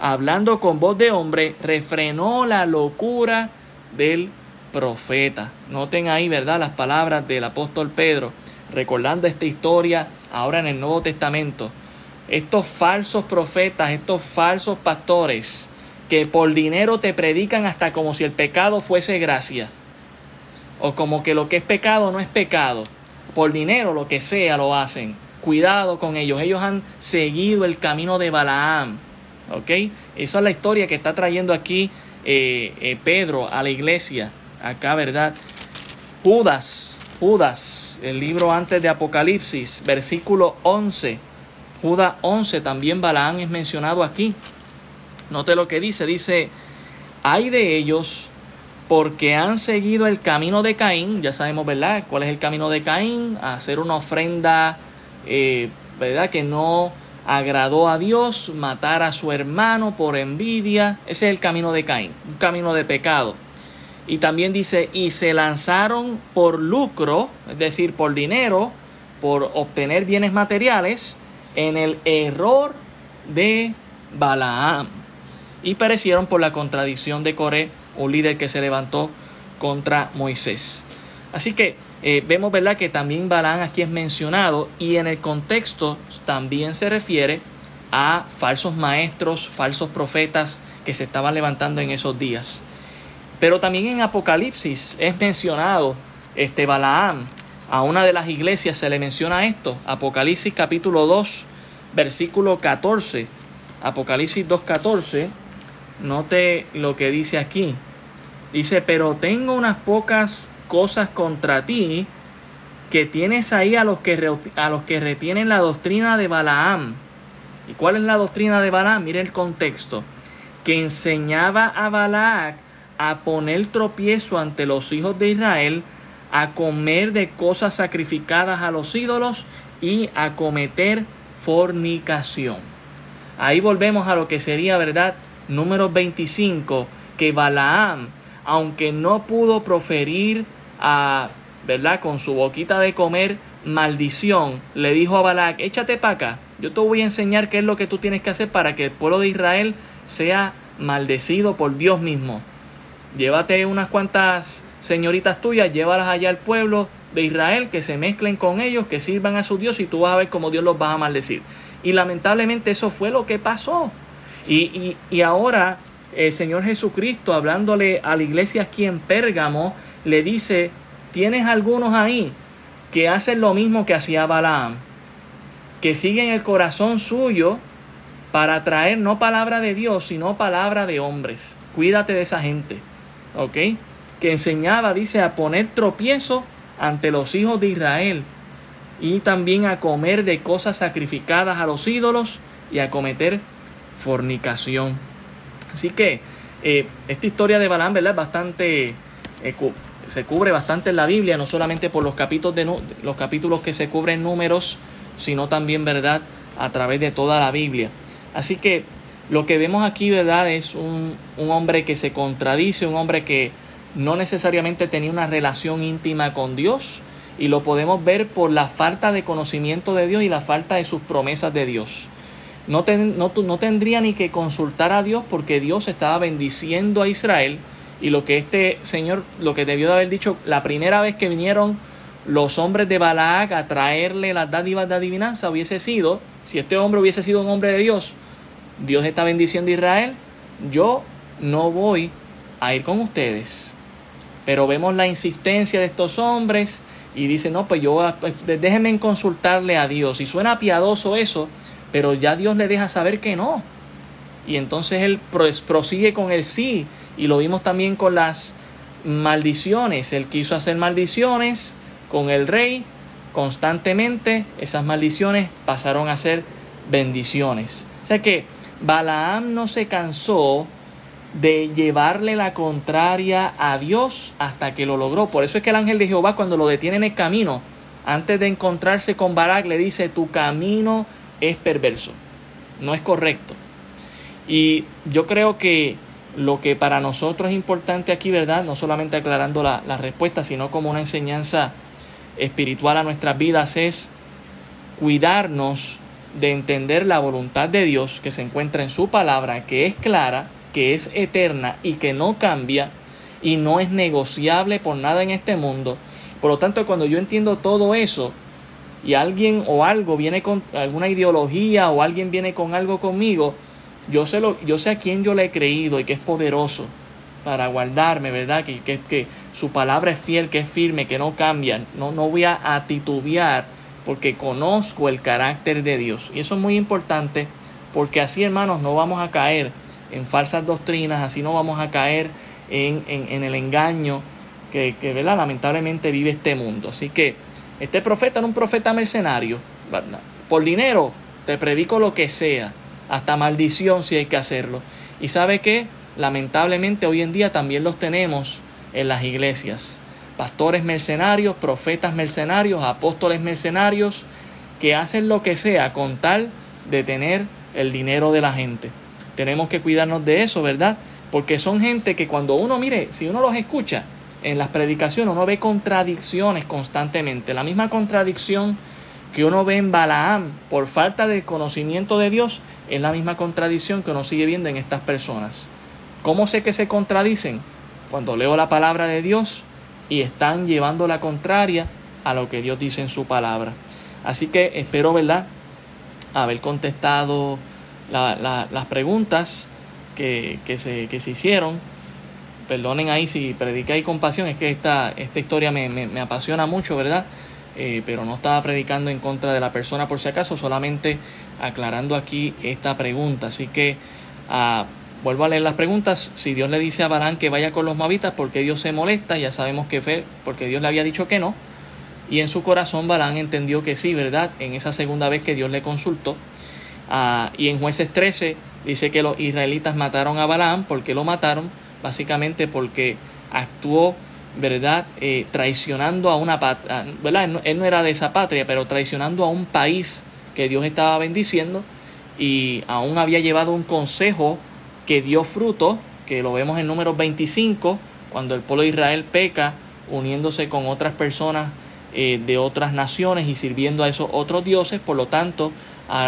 S1: hablando con voz de hombre, refrenó la locura del profeta. Noten ahí, ¿verdad? Las palabras del apóstol Pedro, recordando esta historia ahora en el Nuevo Testamento. Estos falsos profetas, estos falsos pastores, que por dinero te predican hasta como si el pecado fuese gracia. O como que lo que es pecado no es pecado. Por dinero, lo que sea, lo hacen. Cuidado con ellos. Ellos han seguido el camino de Balaam. ¿Ok? Esa es la historia que está trayendo aquí eh, eh, Pedro a la iglesia acá, ¿verdad? Judas, Judas, el libro antes de Apocalipsis, versículo 11. Judas 11, también Balaán es mencionado aquí. Note lo que dice, dice, hay de ellos porque han seguido el camino de Caín, ya sabemos, ¿verdad? ¿Cuál es el camino de Caín? hacer una ofrenda, eh, ¿verdad? Que no agradó a Dios, matar a su hermano por envidia. Ese es el camino de Caín, un camino de pecado. Y también dice, y se lanzaron por lucro, es decir, por dinero, por obtener bienes materiales, en el error de Balaam. Y perecieron por la contradicción de Coré, un líder que se levantó contra Moisés. Así que eh, vemos, ¿verdad?, que también Balaam aquí es mencionado y en el contexto también se refiere a falsos maestros, falsos profetas que se estaban levantando en esos días. Pero también en Apocalipsis es mencionado este Balaam. A una de las iglesias se le menciona esto. Apocalipsis capítulo 2, versículo 14. Apocalipsis 2.14. Note lo que dice aquí. Dice, pero tengo unas pocas cosas contra ti que tienes ahí a los que, a los que retienen la doctrina de Balaam. ¿Y cuál es la doctrina de Balaam? Mire el contexto. Que enseñaba a Balaam a poner tropiezo ante los hijos de Israel, a comer de cosas sacrificadas a los ídolos y a cometer fornicación. Ahí volvemos a lo que sería, ¿verdad? Número 25, que Balaam, aunque no pudo proferir a, ¿verdad? Con su boquita de comer maldición, le dijo a Balaam, échate para acá, yo te voy a enseñar qué es lo que tú tienes que hacer para que el pueblo de Israel sea maldecido por Dios mismo. Llévate unas cuantas señoritas tuyas, llévalas allá al pueblo de Israel, que se mezclen con ellos, que sirvan a su Dios y tú vas a ver cómo Dios los va a maldecir. Y lamentablemente eso fue lo que pasó. Y, y, ahora el Señor Jesucristo, hablándole a la iglesia aquí en Pérgamo, le dice, tienes algunos ahí que hacen lo mismo que hacía Balaam, que siguen el corazón suyo para traer no palabra de Dios, sino palabra de hombres. Cuídate de esa gente. ¿ok? Que enseñaba, dice, a poner tropiezo ante los hijos de Israel y también a comer de cosas sacrificadas a los ídolos y a cometer fornicación. Así que eh, esta historia de Balaam, ¿verdad? Bastante, eh, se cubre bastante en la Biblia, no solamente por los capítulos, de, los capítulos que se cubren números, sino también, ¿verdad? A través de toda la Biblia. Así que lo que vemos aquí, ¿verdad? Es un, hombre que se contradice, un hombre que no necesariamente tenía una relación íntima con Dios y lo podemos ver por la falta de conocimiento de Dios y la falta de sus promesas de Dios. No, no, tendría ni que consultar a Dios porque Dios estaba bendiciendo a Israel y lo que este señor, lo que debió de haber dicho la primera vez que vinieron los hombres de Balac a traerle las dádivas de adivinanza hubiese sido, si este hombre hubiese sido un hombre de Dios, Dios está bendiciendo a Israel, yo no voy a ir con ustedes. Pero vemos la insistencia de estos hombres y dicen, no, pues yo, pues, déjenme consultarle a Dios. Y suena piadoso eso, pero ya Dios le deja saber que no. Y entonces él prosigue con el sí. Y lo vimos también con las maldiciones. Él quiso hacer maldiciones con el rey constantemente. Esas maldiciones pasaron a ser bendiciones. O sea que Balaam no se cansó de llevarle la contraria a Dios hasta que lo logró. Por eso es que el ángel de Jehová cuando lo detiene en el camino, antes de encontrarse con Barak, le dice, tu camino es perverso, no es correcto. Y yo creo que lo que para nosotros es importante aquí, ¿verdad? No solamente aclarando la, respuesta, sino como una enseñanza espiritual a nuestras vidas, es cuidarnos de entender la voluntad de Dios que se encuentra en su palabra, que es clara, que es eterna y que no cambia y no es negociable por nada en este mundo. Por lo tanto, cuando yo entiendo todo eso y alguien o algo viene con alguna ideología o alguien viene con algo conmigo, yo sé, lo, yo sé a quién yo le he creído y que es poderoso para guardarme, ¿verdad? Que, que, que su palabra es fiel, que es firme, que no cambia. No, no voy a titubear porque conozco el carácter de Dios. Y eso es muy importante porque así, hermanos, no vamos a caer en falsas doctrinas, así no vamos a caer en, en, el engaño que, que ¿verdad? lamentablemente vive este mundo. Así que este profeta era un profeta mercenario. Por dinero te predico lo que sea, hasta maldición si hay que hacerlo. Y sabe que lamentablemente hoy en día también los tenemos en las iglesias pastores mercenarios, profetas mercenarios, apóstoles mercenarios, que hacen lo que sea con tal de tener el dinero de la gente. Tenemos que cuidarnos de eso, ¿verdad? Porque son gente que cuando uno mire, si uno los escucha en las predicaciones, uno ve contradicciones constantemente. La misma contradicción que uno ve en Balaam por falta de conocimiento de Dios es la misma contradicción que uno sigue viendo en estas personas. ¿Cómo sé que se contradicen? Cuando leo la palabra de Dios y están llevando la contraria a lo que Dios dice en su palabra. Así que espero, ¿verdad?, haber contestado las preguntas que, se, que se hicieron. Perdonen ahí si prediqué ahí compasión, es que esta, esta historia me, me, apasiona mucho, ¿verdad? Eh, pero no estaba predicando en contra de la persona por si acaso, solamente aclarando aquí esta pregunta. Así que ah, Vuelvo a leer las preguntas. Si Dios le dice a Balán que vaya con los moabitas, ¿por qué Dios se molesta? Ya sabemos que fue porque Dios le había dicho que no. Y en su corazón Balán entendió que sí, ¿verdad? En esa segunda vez que Dios le consultó. Ah, y en jueces 13 dice que los israelitas mataron a Balán. ¿Por qué lo mataron? Básicamente porque actuó, ¿verdad? Eh, traicionando a una patria, ¿verdad? él no era de esa patria, pero traicionando a un país que Dios estaba bendiciendo y aún había llevado un consejo que dio fruto, que lo vemos en número 25, cuando el pueblo de Israel peca, uniéndose con otras personas eh, de otras naciones y sirviendo a esos otros dioses. Por lo tanto,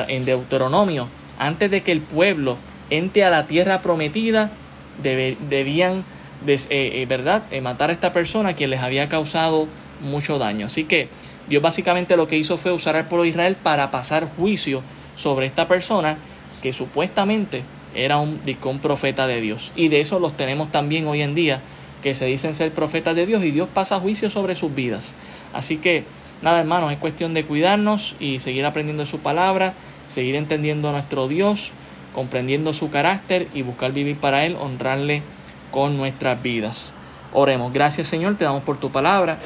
S1: en Deuteronomio, antes de que el pueblo entre a la tierra prometida, debían, eh, eh, ¿verdad?, matar a esta persona quien les había causado mucho daño. Así que Dios básicamente lo que hizo fue usar al pueblo de Israel para pasar juicio sobre esta persona que supuestamente era un, un profeta de Dios. Y de eso los tenemos también hoy en día, que se dicen ser profetas de Dios y Dios pasa juicio sobre sus vidas. Así que, nada hermanos, es cuestión de cuidarnos y seguir aprendiendo su palabra, seguir entendiendo a nuestro Dios, comprendiendo su carácter y buscar vivir para Él, honrarle con nuestras vidas. Oremos, gracias Señor, te damos por tu palabra,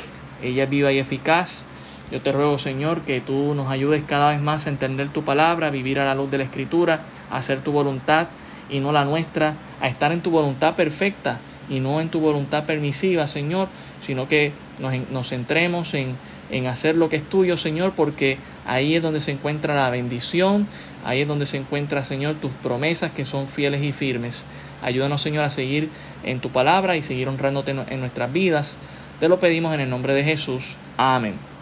S1: ella es viva y eficaz. Yo te ruego, Señor, que tú nos ayudes cada vez más a entender tu palabra, vivir a la luz de la Escritura, a hacer tu voluntad y no la nuestra, a estar en tu voluntad perfecta y no en tu voluntad permisiva, Señor, sino que nos, centremos en, en hacer lo que es tuyo, Señor, porque ahí es donde se encuentra la bendición, ahí es donde se encuentra, Señor, tus promesas que son fieles y firmes. Ayúdanos, Señor, a seguir en tu palabra y seguir honrándote en nuestras vidas. Te lo pedimos en el nombre de Jesús. Amén.